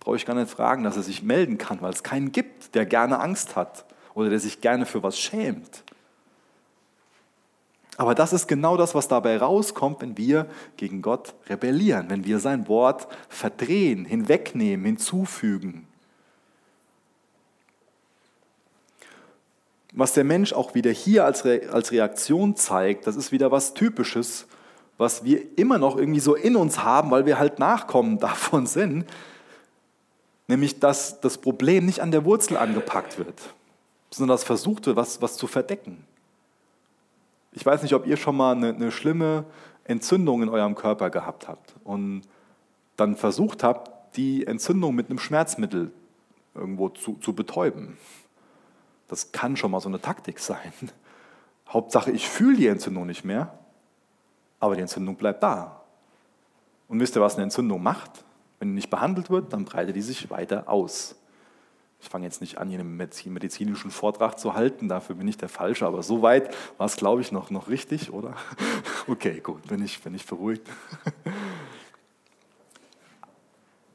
Brauche ich gar nicht fragen, dass er sich melden kann, weil es keinen gibt, der gerne Angst hat oder der sich gerne für was schämt. Aber das ist genau das, was dabei rauskommt, wenn wir gegen Gott rebellieren, wenn wir sein Wort verdrehen, hinwegnehmen, hinzufügen. Was der Mensch auch wieder hier als, Re als Reaktion zeigt, das ist wieder was Typisches, was wir immer noch irgendwie so in uns haben, weil wir halt Nachkommen davon sind, nämlich dass das Problem nicht an der Wurzel angepackt wird, sondern dass versucht wird, was, was zu verdecken. Ich weiß nicht, ob ihr schon mal eine, eine schlimme Entzündung in eurem Körper gehabt habt und dann versucht habt, die Entzündung mit einem Schmerzmittel irgendwo zu, zu betäuben. Das kann schon mal so eine Taktik sein. Hauptsache, ich fühle die Entzündung nicht mehr, aber die Entzündung bleibt da. Und wisst ihr, was eine Entzündung macht? Wenn die nicht behandelt wird, dann breitet die sich weiter aus. Ich fange jetzt nicht an, hier einen medizinischen Vortrag zu halten, dafür bin ich der Falsche, aber soweit war es, glaube ich, noch, noch richtig, oder? Okay, gut, bin ich, bin ich beruhigt.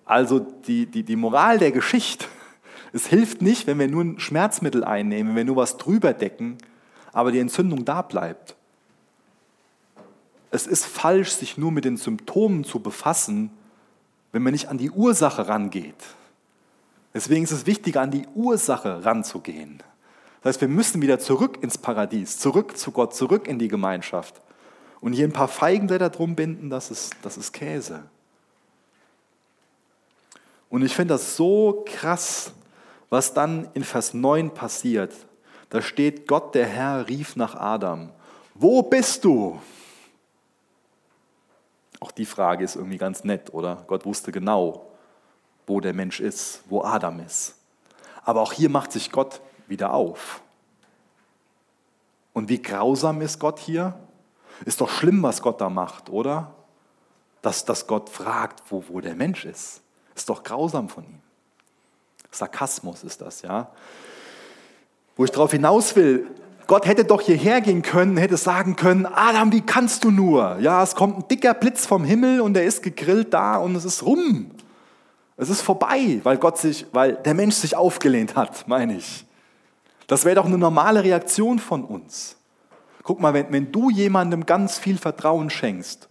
Also die, die, die Moral der Geschichte, es hilft nicht, wenn wir nur ein Schmerzmittel einnehmen, wenn wir nur was drüber decken, aber die Entzündung da bleibt. Es ist falsch, sich nur mit den Symptomen zu befassen, wenn man nicht an die Ursache rangeht. Deswegen ist es wichtiger, an die Ursache ranzugehen. Das heißt, wir müssen wieder zurück ins Paradies, zurück zu Gott, zurück in die Gemeinschaft. Und hier ein paar Feigenblätter drum binden, das ist, das ist Käse. Und ich finde das so krass, was dann in Vers 9 passiert. Da steht, Gott der Herr rief nach Adam, wo bist du? Auch die Frage ist irgendwie ganz nett, oder? Gott wusste genau, wo der Mensch ist, wo Adam ist. Aber auch hier macht sich Gott wieder auf. Und wie grausam ist Gott hier? Ist doch schlimm, was Gott da macht, oder? Dass, dass Gott fragt, wo, wo der Mensch ist. Ist doch grausam von ihm. Sarkasmus ist das, ja. Wo ich darauf hinaus will, Gott hätte doch hierher gehen können, hätte sagen können, Adam, wie kannst du nur? Ja, es kommt ein dicker Blitz vom Himmel und er ist gegrillt da und es ist rum. Es ist vorbei, weil Gott sich, weil der Mensch sich aufgelehnt hat, meine ich. Das wäre doch eine normale Reaktion von uns. Guck mal, wenn, wenn du jemandem ganz viel Vertrauen schenkst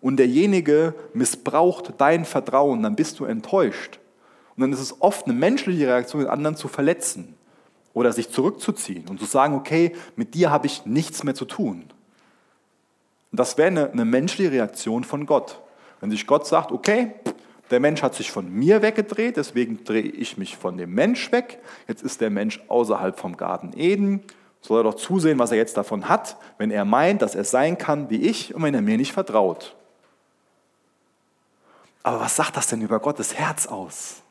und derjenige missbraucht dein Vertrauen, dann bist du enttäuscht. Und dann ist es oft eine menschliche Reaktion, den anderen zu verletzen oder sich zurückzuziehen und zu sagen, okay, mit dir habe ich nichts mehr zu tun. Und das wäre eine, eine menschliche Reaktion von Gott. Wenn sich Gott sagt, okay, der Mensch hat sich von mir weggedreht, deswegen drehe ich mich von dem Mensch weg. Jetzt ist der Mensch außerhalb vom Garten Eden. Soll er doch zusehen, was er jetzt davon hat, wenn er meint, dass er sein kann wie ich und wenn er mir nicht vertraut. Aber was sagt das denn über Gottes Herz aus?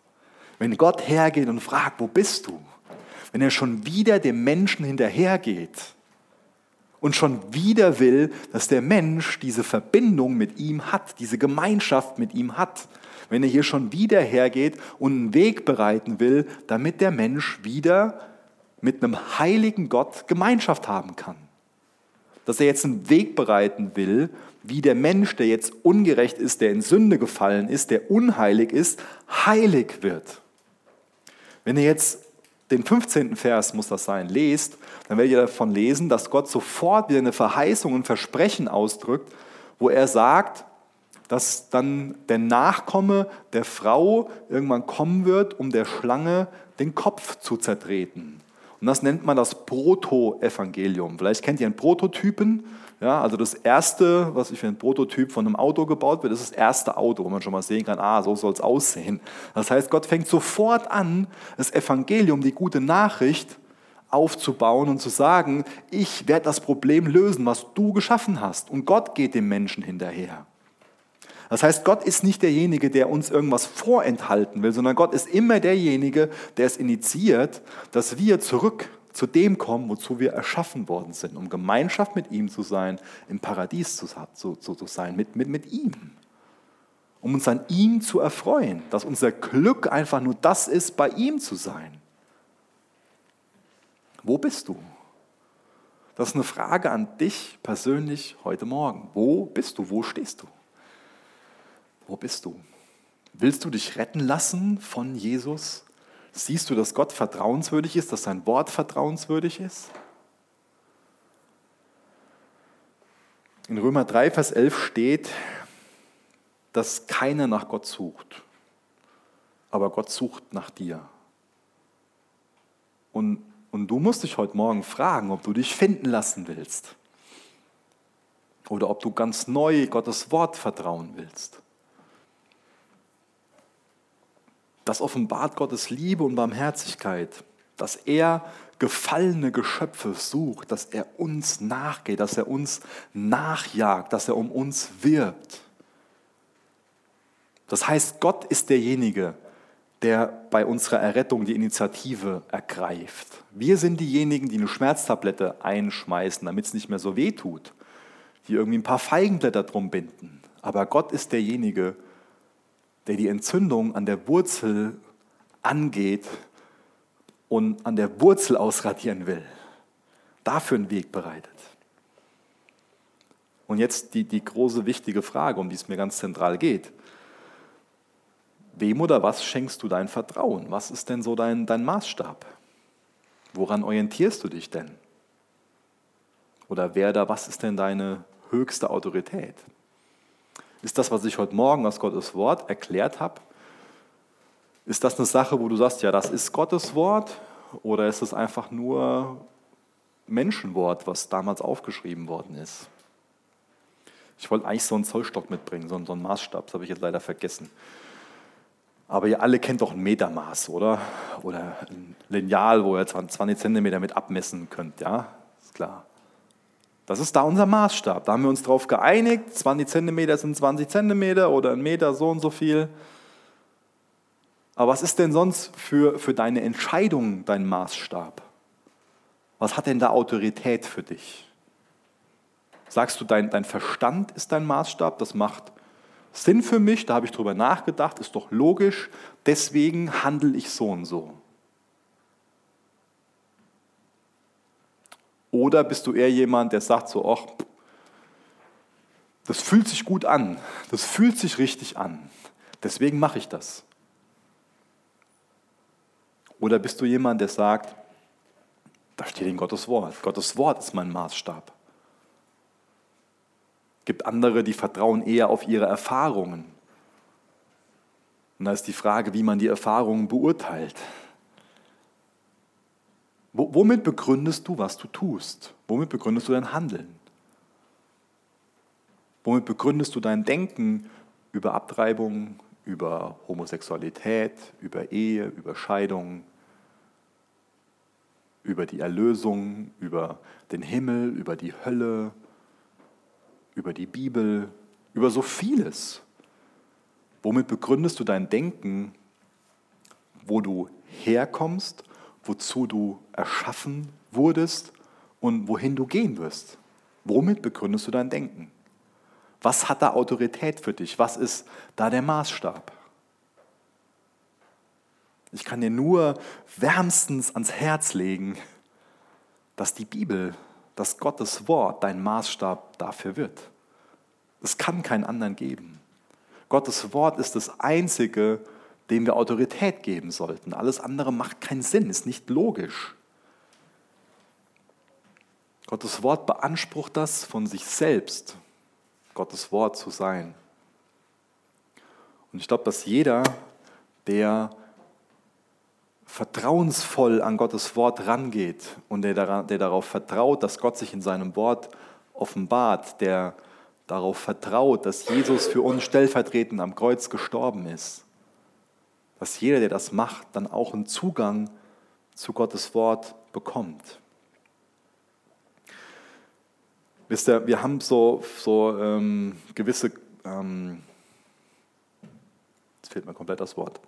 Wenn Gott hergeht und fragt, wo bist du? Wenn er schon wieder dem Menschen hinterhergeht und schon wieder will, dass der Mensch diese Verbindung mit ihm hat, diese Gemeinschaft mit ihm hat, wenn er hier schon wieder hergeht und einen Weg bereiten will, damit der Mensch wieder mit einem heiligen Gott Gemeinschaft haben kann. Dass er jetzt einen Weg bereiten will, wie der Mensch, der jetzt ungerecht ist, der in Sünde gefallen ist, der unheilig ist, heilig wird. Wenn ihr jetzt den 15. Vers, muss das sein, lest, dann werdet ihr davon lesen, dass Gott sofort wieder eine Verheißung und Versprechen ausdrückt, wo er sagt, dass dann der Nachkomme der Frau irgendwann kommen wird, um der Schlange den Kopf zu zertreten. Und das nennt man das Proto-Evangelium. Vielleicht kennt ihr einen Prototypen. Ja, also das erste, was ich für ein Prototyp von einem Auto gebaut wird, ist das erste Auto, wo man schon mal sehen kann, ah, so soll es aussehen. Das heißt, Gott fängt sofort an, das Evangelium, die gute Nachricht, aufzubauen und zu sagen, ich werde das Problem lösen, was du geschaffen hast. Und Gott geht dem Menschen hinterher. Das heißt, Gott ist nicht derjenige, der uns irgendwas vorenthalten will, sondern Gott ist immer derjenige, der es initiiert, dass wir zurück zu dem kommen, wozu wir erschaffen worden sind, um Gemeinschaft mit ihm zu sein, im Paradies zu, zu, zu sein, mit, mit, mit ihm. Um uns an ihm zu erfreuen, dass unser Glück einfach nur das ist, bei ihm zu sein. Wo bist du? Das ist eine Frage an dich persönlich heute Morgen. Wo bist du? Wo stehst du? Wo bist du? Willst du dich retten lassen von Jesus? Siehst du, dass Gott vertrauenswürdig ist, dass sein Wort vertrauenswürdig ist? In Römer 3, Vers 11 steht, dass keiner nach Gott sucht, aber Gott sucht nach dir. Und, und du musst dich heute Morgen fragen, ob du dich finden lassen willst oder ob du ganz neu Gottes Wort vertrauen willst. Das offenbart Gottes Liebe und Barmherzigkeit, dass er gefallene Geschöpfe sucht, dass er uns nachgeht, dass er uns nachjagt, dass er um uns wirbt. Das heißt, Gott ist derjenige, der bei unserer Errettung die Initiative ergreift. Wir sind diejenigen, die eine Schmerztablette einschmeißen, damit es nicht mehr so weh tut, die irgendwie ein paar Feigenblätter drum binden. Aber Gott ist derjenige, der die Entzündung an der Wurzel angeht und an der Wurzel ausradieren will. Dafür einen Weg bereitet. Und jetzt die, die große wichtige Frage, um die es mir ganz zentral geht. Wem oder was schenkst du dein Vertrauen? Was ist denn so dein, dein Maßstab? Woran orientierst du dich denn? Oder wer da, was ist denn deine höchste Autorität? Ist das, was ich heute Morgen aus Gottes Wort erklärt habe, ist das eine Sache, wo du sagst, ja, das ist Gottes Wort? Oder ist es einfach nur Menschenwort, was damals aufgeschrieben worden ist? Ich wollte eigentlich so einen Zollstock mitbringen, so einen Maßstab, das habe ich jetzt leider vergessen. Aber ihr alle kennt doch ein Metermaß, oder? Oder ein Lineal, wo ihr 20 Zentimeter mit abmessen könnt, ja? Ist klar. Das ist da unser Maßstab. Da haben wir uns darauf geeinigt, 20 Zentimeter sind 20 Zentimeter oder ein Meter so und so viel. Aber was ist denn sonst für, für deine Entscheidung dein Maßstab? Was hat denn da Autorität für dich? Sagst du, dein, dein Verstand ist dein Maßstab, das macht Sinn für mich, da habe ich drüber nachgedacht, ist doch logisch, deswegen handle ich so und so. Oder bist du eher jemand, der sagt so, ach, das fühlt sich gut an, das fühlt sich richtig an, deswegen mache ich das. Oder bist du jemand, der sagt, da steht in Gottes Wort, Gottes Wort ist mein Maßstab gibt andere, die vertrauen eher auf ihre Erfahrungen. Und da ist die Frage, wie man die Erfahrungen beurteilt. Womit begründest du, was du tust? Womit begründest du dein Handeln? Womit begründest du dein Denken über Abtreibung, über Homosexualität, über Ehe, über Scheidung, über die Erlösung, über den Himmel, über die Hölle, über die Bibel, über so vieles. Womit begründest du dein Denken, wo du herkommst, wozu du erschaffen wurdest und wohin du gehen wirst? Womit begründest du dein Denken? Was hat da Autorität für dich? Was ist da der Maßstab? Ich kann dir nur wärmstens ans Herz legen, dass die Bibel dass Gottes Wort dein Maßstab dafür wird. Es kann keinen anderen geben. Gottes Wort ist das Einzige, dem wir Autorität geben sollten. Alles andere macht keinen Sinn, ist nicht logisch. Gottes Wort beansprucht das von sich selbst, Gottes Wort zu sein. Und ich glaube, dass jeder, der vertrauensvoll an Gottes Wort rangeht und der, daran, der darauf vertraut, dass Gott sich in seinem Wort offenbart, der darauf vertraut, dass Jesus für uns stellvertretend am Kreuz gestorben ist, dass jeder, der das macht, dann auch einen Zugang zu Gottes Wort bekommt. Wisst ihr, wir haben so, so ähm, gewisse, ähm, jetzt fehlt mir komplett das Wort,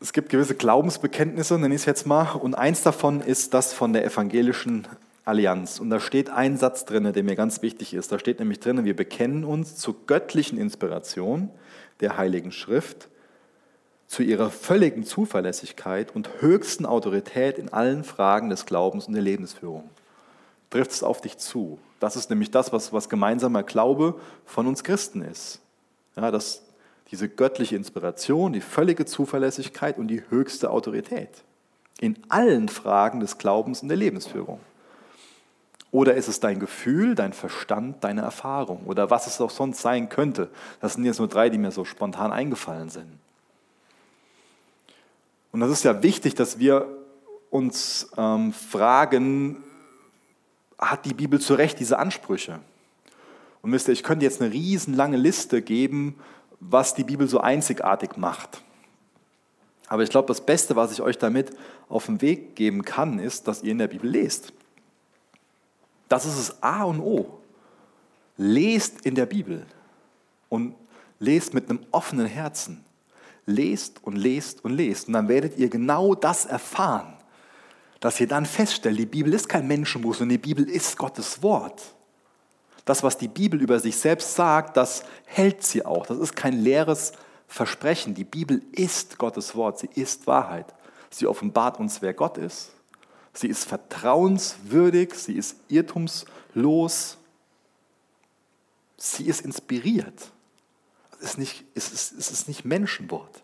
Es gibt gewisse Glaubensbekenntnisse, nenne ich es jetzt mal, und eins davon ist das von der evangelischen Allianz. Und da steht ein Satz drin, der mir ganz wichtig ist. Da steht nämlich drin, wir bekennen uns zur göttlichen Inspiration der Heiligen Schrift, zu ihrer völligen Zuverlässigkeit und höchsten Autorität in allen Fragen des Glaubens und der Lebensführung. Trifft es auf dich zu. Das ist nämlich das, was, was gemeinsamer Glaube von uns Christen ist. Ja, dass diese göttliche Inspiration, die völlige Zuverlässigkeit und die höchste Autorität in allen Fragen des Glaubens und der Lebensführung. Oder ist es dein Gefühl, dein Verstand, deine Erfahrung oder was es auch sonst sein könnte? Das sind jetzt nur drei, die mir so spontan eingefallen sind. Und das ist ja wichtig, dass wir uns ähm, fragen, hat die Bibel zu Recht diese Ansprüche? Und wisst ihr, ich könnte jetzt eine riesenlange Liste geben, was die Bibel so einzigartig macht. Aber ich glaube, das Beste, was ich euch damit auf den Weg geben kann, ist, dass ihr in der Bibel lest. Das ist das A und O. Lest in der Bibel und lest mit einem offenen Herzen. Lest und lest und lest. Und dann werdet ihr genau das erfahren, dass ihr dann feststellt, die Bibel ist kein Menschenbuch, sondern die Bibel ist Gottes Wort. Das, was die Bibel über sich selbst sagt, das hält sie auch. Das ist kein leeres Versprechen. Die Bibel ist Gottes Wort, sie ist Wahrheit. Sie offenbart uns, wer Gott ist. Sie ist vertrauenswürdig, sie ist irrtumslos, sie ist inspiriert. Es ist nicht, es ist, es ist nicht Menschenwort.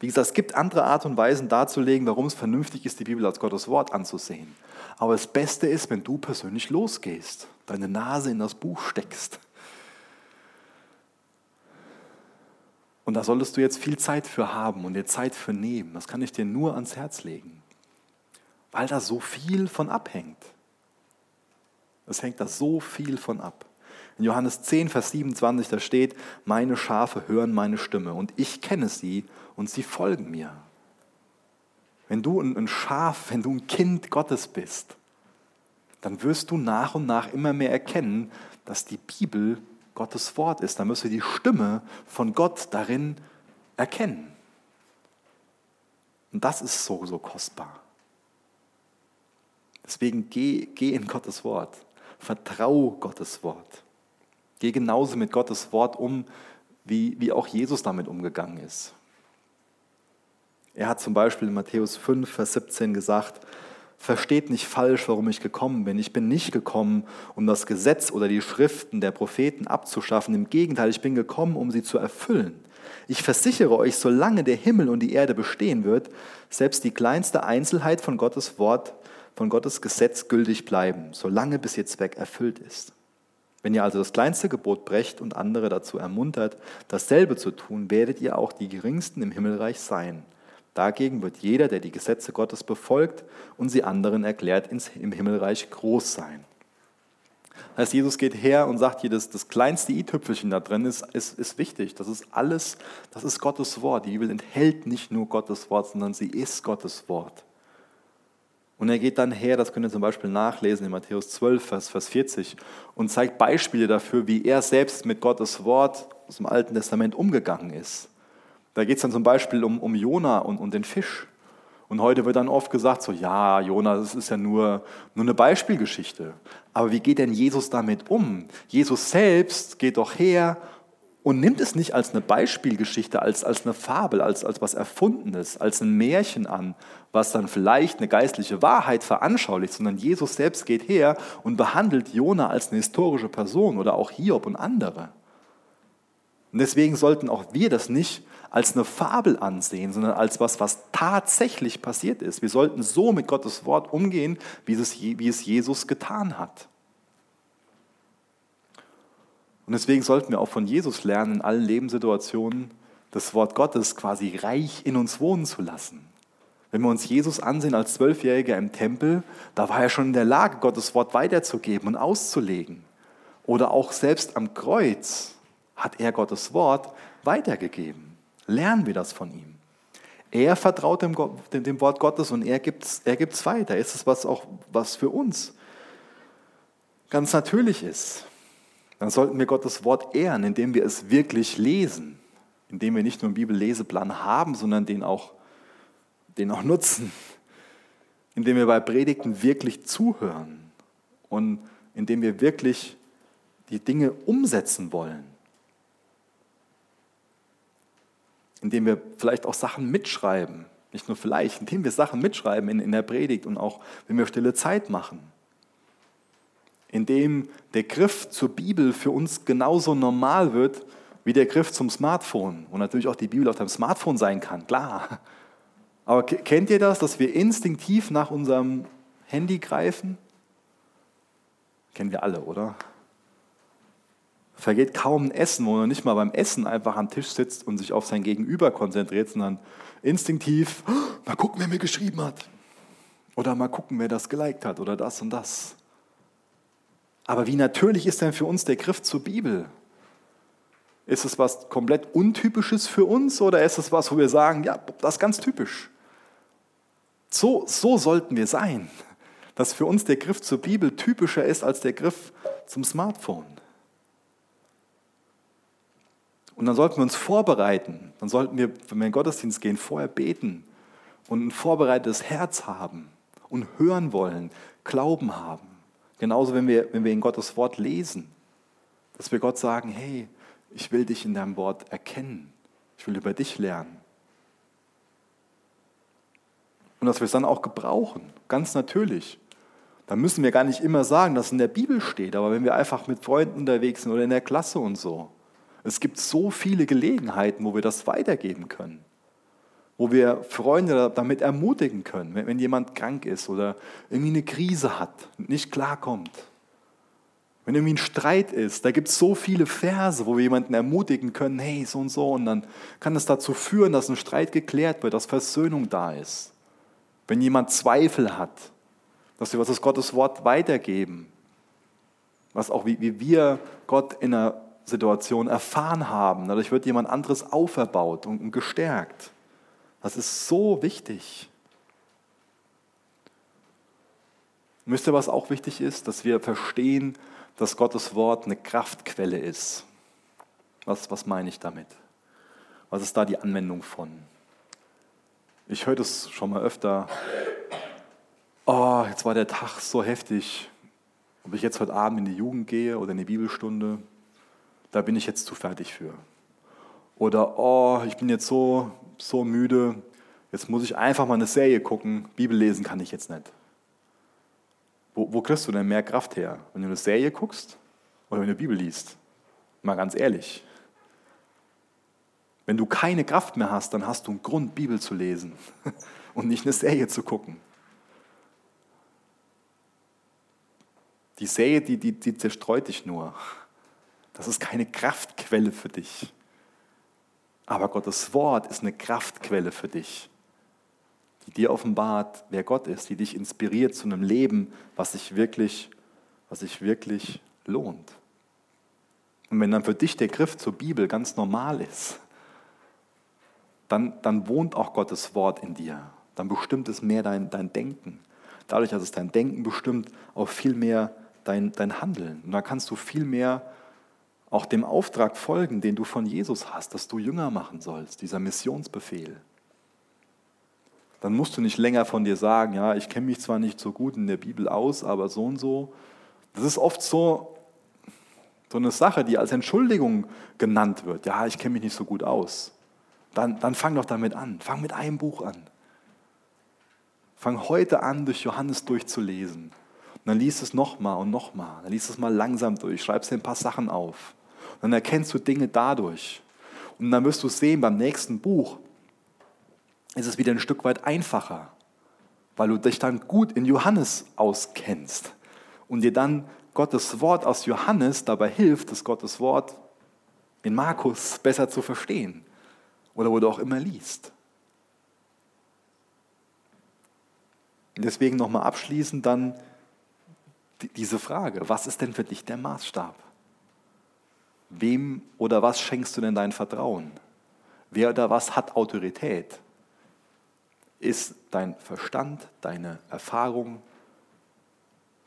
Wie gesagt, es gibt andere Art und Weisen darzulegen, warum es vernünftig ist, die Bibel als Gottes Wort anzusehen. Aber das Beste ist, wenn du persönlich losgehst, deine Nase in das Buch steckst Und da solltest du jetzt viel Zeit für haben und dir Zeit für nehmen. Das kann ich dir nur ans Herz legen, weil da so viel von abhängt. Es hängt da so viel von ab. In Johannes 10, Vers 27, da steht, meine Schafe hören meine Stimme und ich kenne sie und sie folgen mir. Wenn du ein Schaf, wenn du ein Kind Gottes bist, dann wirst du nach und nach immer mehr erkennen, dass die Bibel Gottes Wort ist, dann müssen wir die Stimme von Gott darin erkennen. Und das ist so, so kostbar. Deswegen geh, geh in Gottes Wort. Vertrau Gottes Wort. Geh genauso mit Gottes Wort um, wie, wie auch Jesus damit umgegangen ist. Er hat zum Beispiel in Matthäus 5, Vers 17 gesagt, versteht nicht falsch, warum ich gekommen bin. Ich bin nicht gekommen, um das Gesetz oder die Schriften der Propheten abzuschaffen. Im Gegenteil, ich bin gekommen, um sie zu erfüllen. Ich versichere euch, solange der Himmel und die Erde bestehen wird, selbst die kleinste Einzelheit von Gottes Wort, von Gottes Gesetz gültig bleiben, solange bis ihr Zweck erfüllt ist. Wenn ihr also das kleinste Gebot brecht und andere dazu ermuntert, dasselbe zu tun, werdet ihr auch die geringsten im Himmelreich sein. Dagegen wird jeder, der die Gesetze Gottes befolgt und sie anderen erklärt, im Himmelreich groß sein. Das heißt, Jesus geht her und sagt hier, das, das kleinste i-Tüpfelchen da drin ist, ist, ist wichtig. Das ist alles, das ist Gottes Wort. Die Bibel enthält nicht nur Gottes Wort, sondern sie ist Gottes Wort. Und er geht dann her, das könnt ihr zum Beispiel nachlesen in Matthäus 12, Vers, Vers 40, und zeigt Beispiele dafür, wie er selbst mit Gottes Wort aus dem Alten Testament umgegangen ist. Da geht es dann zum Beispiel um, um Jona und, und den Fisch. Und heute wird dann oft gesagt, so ja, Jona, das ist ja nur, nur eine Beispielgeschichte. Aber wie geht denn Jesus damit um? Jesus selbst geht doch her und nimmt es nicht als eine Beispielgeschichte, als, als eine Fabel, als, als was Erfundenes, als ein Märchen an, was dann vielleicht eine geistliche Wahrheit veranschaulicht, sondern Jesus selbst geht her und behandelt Jona als eine historische Person oder auch Hiob und andere. Und deswegen sollten auch wir das nicht als eine Fabel ansehen, sondern als was, was tatsächlich passiert ist. Wir sollten so mit Gottes Wort umgehen, wie es, wie es Jesus getan hat. Und deswegen sollten wir auch von Jesus lernen, in allen Lebenssituationen das Wort Gottes quasi reich in uns wohnen zu lassen. Wenn wir uns Jesus ansehen als Zwölfjähriger im Tempel, da war er schon in der Lage, Gottes Wort weiterzugeben und auszulegen. Oder auch selbst am Kreuz hat er Gottes Wort weitergegeben. Lernen wir das von ihm. Er vertraut dem, dem Wort Gottes und er gibt es er gibt's weiter. Ist es was auch was für uns ganz natürlich ist. Dann sollten wir Gottes Wort ehren, indem wir es wirklich lesen, indem wir nicht nur einen Bibelleseplan haben, sondern den auch, den auch nutzen, indem wir bei Predigten wirklich zuhören und indem wir wirklich die Dinge umsetzen wollen. indem wir vielleicht auch Sachen mitschreiben. Nicht nur vielleicht, indem wir Sachen mitschreiben in, in der Predigt und auch, wenn wir stille Zeit machen. Indem der Griff zur Bibel für uns genauso normal wird wie der Griff zum Smartphone. Und natürlich auch die Bibel auf deinem Smartphone sein kann, klar. Aber kennt ihr das, dass wir instinktiv nach unserem Handy greifen? Kennen wir alle, oder? Vergeht kaum ein Essen, wo man nicht mal beim Essen einfach am Tisch sitzt und sich auf sein Gegenüber konzentriert, sondern instinktiv, oh, mal gucken, wer mir geschrieben hat. Oder mal gucken, wer das geliked hat oder das und das. Aber wie natürlich ist denn für uns der Griff zur Bibel? Ist es was komplett Untypisches für uns oder ist es was, wo wir sagen, ja, das ist ganz typisch? So, so sollten wir sein, dass für uns der Griff zur Bibel typischer ist als der Griff zum Smartphone. Und dann sollten wir uns vorbereiten. Dann sollten wir, wenn wir in den Gottesdienst gehen, vorher beten und ein vorbereitetes Herz haben und hören wollen, Glauben haben. Genauso, wenn wir, wenn wir in Gottes Wort lesen, dass wir Gott sagen, hey, ich will dich in deinem Wort erkennen. Ich will über dich lernen. Und dass wir es dann auch gebrauchen, ganz natürlich. Da müssen wir gar nicht immer sagen, dass es in der Bibel steht, aber wenn wir einfach mit Freunden unterwegs sind oder in der Klasse und so. Es gibt so viele Gelegenheiten, wo wir das weitergeben können. Wo wir Freunde damit ermutigen können, wenn jemand krank ist oder irgendwie eine Krise hat, nicht klarkommt wenn irgendwie ein Streit ist, da gibt es so viele Verse, wo wir jemanden ermutigen können, hey, so und so, und dann kann es dazu führen, dass ein Streit geklärt wird, dass Versöhnung da ist. Wenn jemand Zweifel hat, dass wir was das Gottes Wort weitergeben, was auch wie, wie wir Gott in einer Situation erfahren haben, dadurch wird jemand anderes auferbaut und, und gestärkt. Das ist so wichtig. Wisst ihr, was auch wichtig ist? Dass wir verstehen, dass Gottes Wort eine Kraftquelle ist. Was, was meine ich damit? Was ist da die Anwendung von? Ich höre das schon mal öfter. Oh, jetzt war der Tag so heftig. Ob ich jetzt heute Abend in die Jugend gehe oder in die Bibelstunde, da bin ich jetzt zu fertig für. Oder, oh, ich bin jetzt so, so müde, jetzt muss ich einfach mal eine Serie gucken, Bibel lesen kann ich jetzt nicht. Wo, wo kriegst du denn mehr Kraft her? Wenn du eine Serie guckst oder wenn du Bibel liest? Mal ganz ehrlich. Wenn du keine Kraft mehr hast, dann hast du einen Grund, Bibel zu lesen und nicht eine Serie zu gucken. Die Serie, die, die, die zerstreut dich nur. Das ist keine Kraftquelle für dich. Aber Gottes Wort ist eine Kraftquelle für dich die dir offenbart, wer Gott ist, die dich inspiriert zu einem Leben, was sich wirklich, was sich wirklich lohnt. Und wenn dann für dich der Griff zur Bibel ganz normal ist, dann, dann wohnt auch Gottes Wort in dir. Dann bestimmt es mehr dein, dein Denken. Dadurch, dass es dein Denken bestimmt, auch viel mehr dein, dein Handeln. Und dann kannst du viel mehr auch dem Auftrag folgen, den du von Jesus hast, dass du Jünger machen sollst, dieser Missionsbefehl dann musst du nicht länger von dir sagen, ja, ich kenne mich zwar nicht so gut in der Bibel aus, aber so und so. Das ist oft so, so eine Sache, die als Entschuldigung genannt wird. Ja, ich kenne mich nicht so gut aus. Dann, dann fang doch damit an. Fang mit einem Buch an. Fang heute an, durch Johannes durchzulesen. Und dann liest es nochmal und nochmal. Dann liest es mal langsam durch. Schreibst dir ein paar Sachen auf. Und dann erkennst du Dinge dadurch. Und dann wirst du sehen beim nächsten Buch, ist es wieder ein Stück weit einfacher, weil du dich dann gut in Johannes auskennst und dir dann Gottes Wort aus Johannes dabei hilft, das Gottes Wort in Markus besser zu verstehen oder wo du auch immer liest. Und deswegen nochmal abschließend dann diese Frage, was ist denn für dich der Maßstab? Wem oder was schenkst du denn dein Vertrauen? Wer oder was hat Autorität? ist dein Verstand, deine Erfahrung,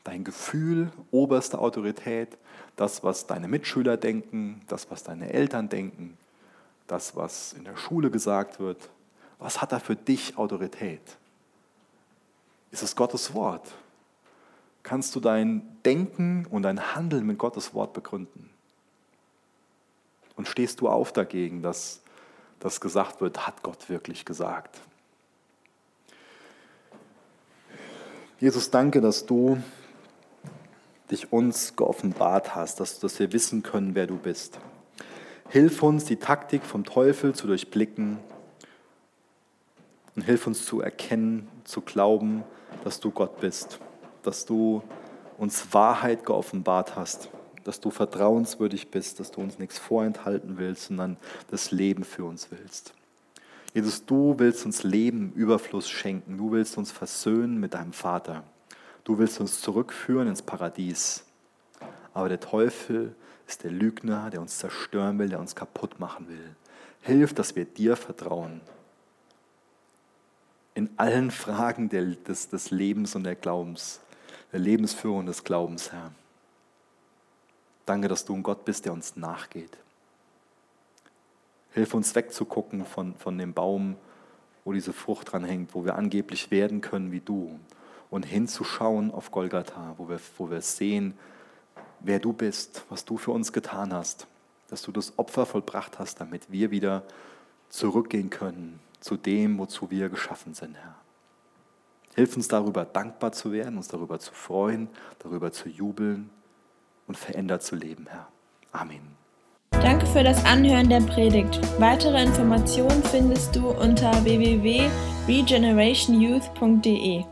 dein Gefühl oberste Autorität, das, was deine Mitschüler denken, das, was deine Eltern denken, das, was in der Schule gesagt wird. Was hat da für dich Autorität? Ist es Gottes Wort? Kannst du dein Denken und dein Handeln mit Gottes Wort begründen? Und stehst du auf dagegen, dass das gesagt wird, hat Gott wirklich gesagt? Jesus, danke, dass du dich uns geoffenbart hast, dass, dass wir wissen können, wer du bist. Hilf uns, die Taktik vom Teufel zu durchblicken und hilf uns zu erkennen, zu glauben, dass du Gott bist, dass du uns Wahrheit geoffenbart hast, dass du vertrauenswürdig bist, dass du uns nichts vorenthalten willst, sondern das Leben für uns willst. Jesus, du willst uns Leben, Überfluss schenken. Du willst uns versöhnen mit deinem Vater. Du willst uns zurückführen ins Paradies. Aber der Teufel ist der Lügner, der uns zerstören will, der uns kaputt machen will. Hilf, dass wir dir vertrauen. In allen Fragen des, des Lebens und der Glaubens, der Lebensführung des Glaubens, Herr. Danke, dass du ein Gott bist, der uns nachgeht. Hilf uns wegzugucken von, von dem Baum, wo diese Frucht dran hängt, wo wir angeblich werden können wie du. Und hinzuschauen auf Golgatha, wo wir, wo wir sehen, wer du bist, was du für uns getan hast, dass du das Opfer vollbracht hast, damit wir wieder zurückgehen können zu dem, wozu wir geschaffen sind, Herr. Hilf uns darüber dankbar zu werden, uns darüber zu freuen, darüber zu jubeln und verändert zu leben, Herr. Amen. Danke für das Anhören der Predigt. Weitere Informationen findest du unter www.regenerationyouth.de.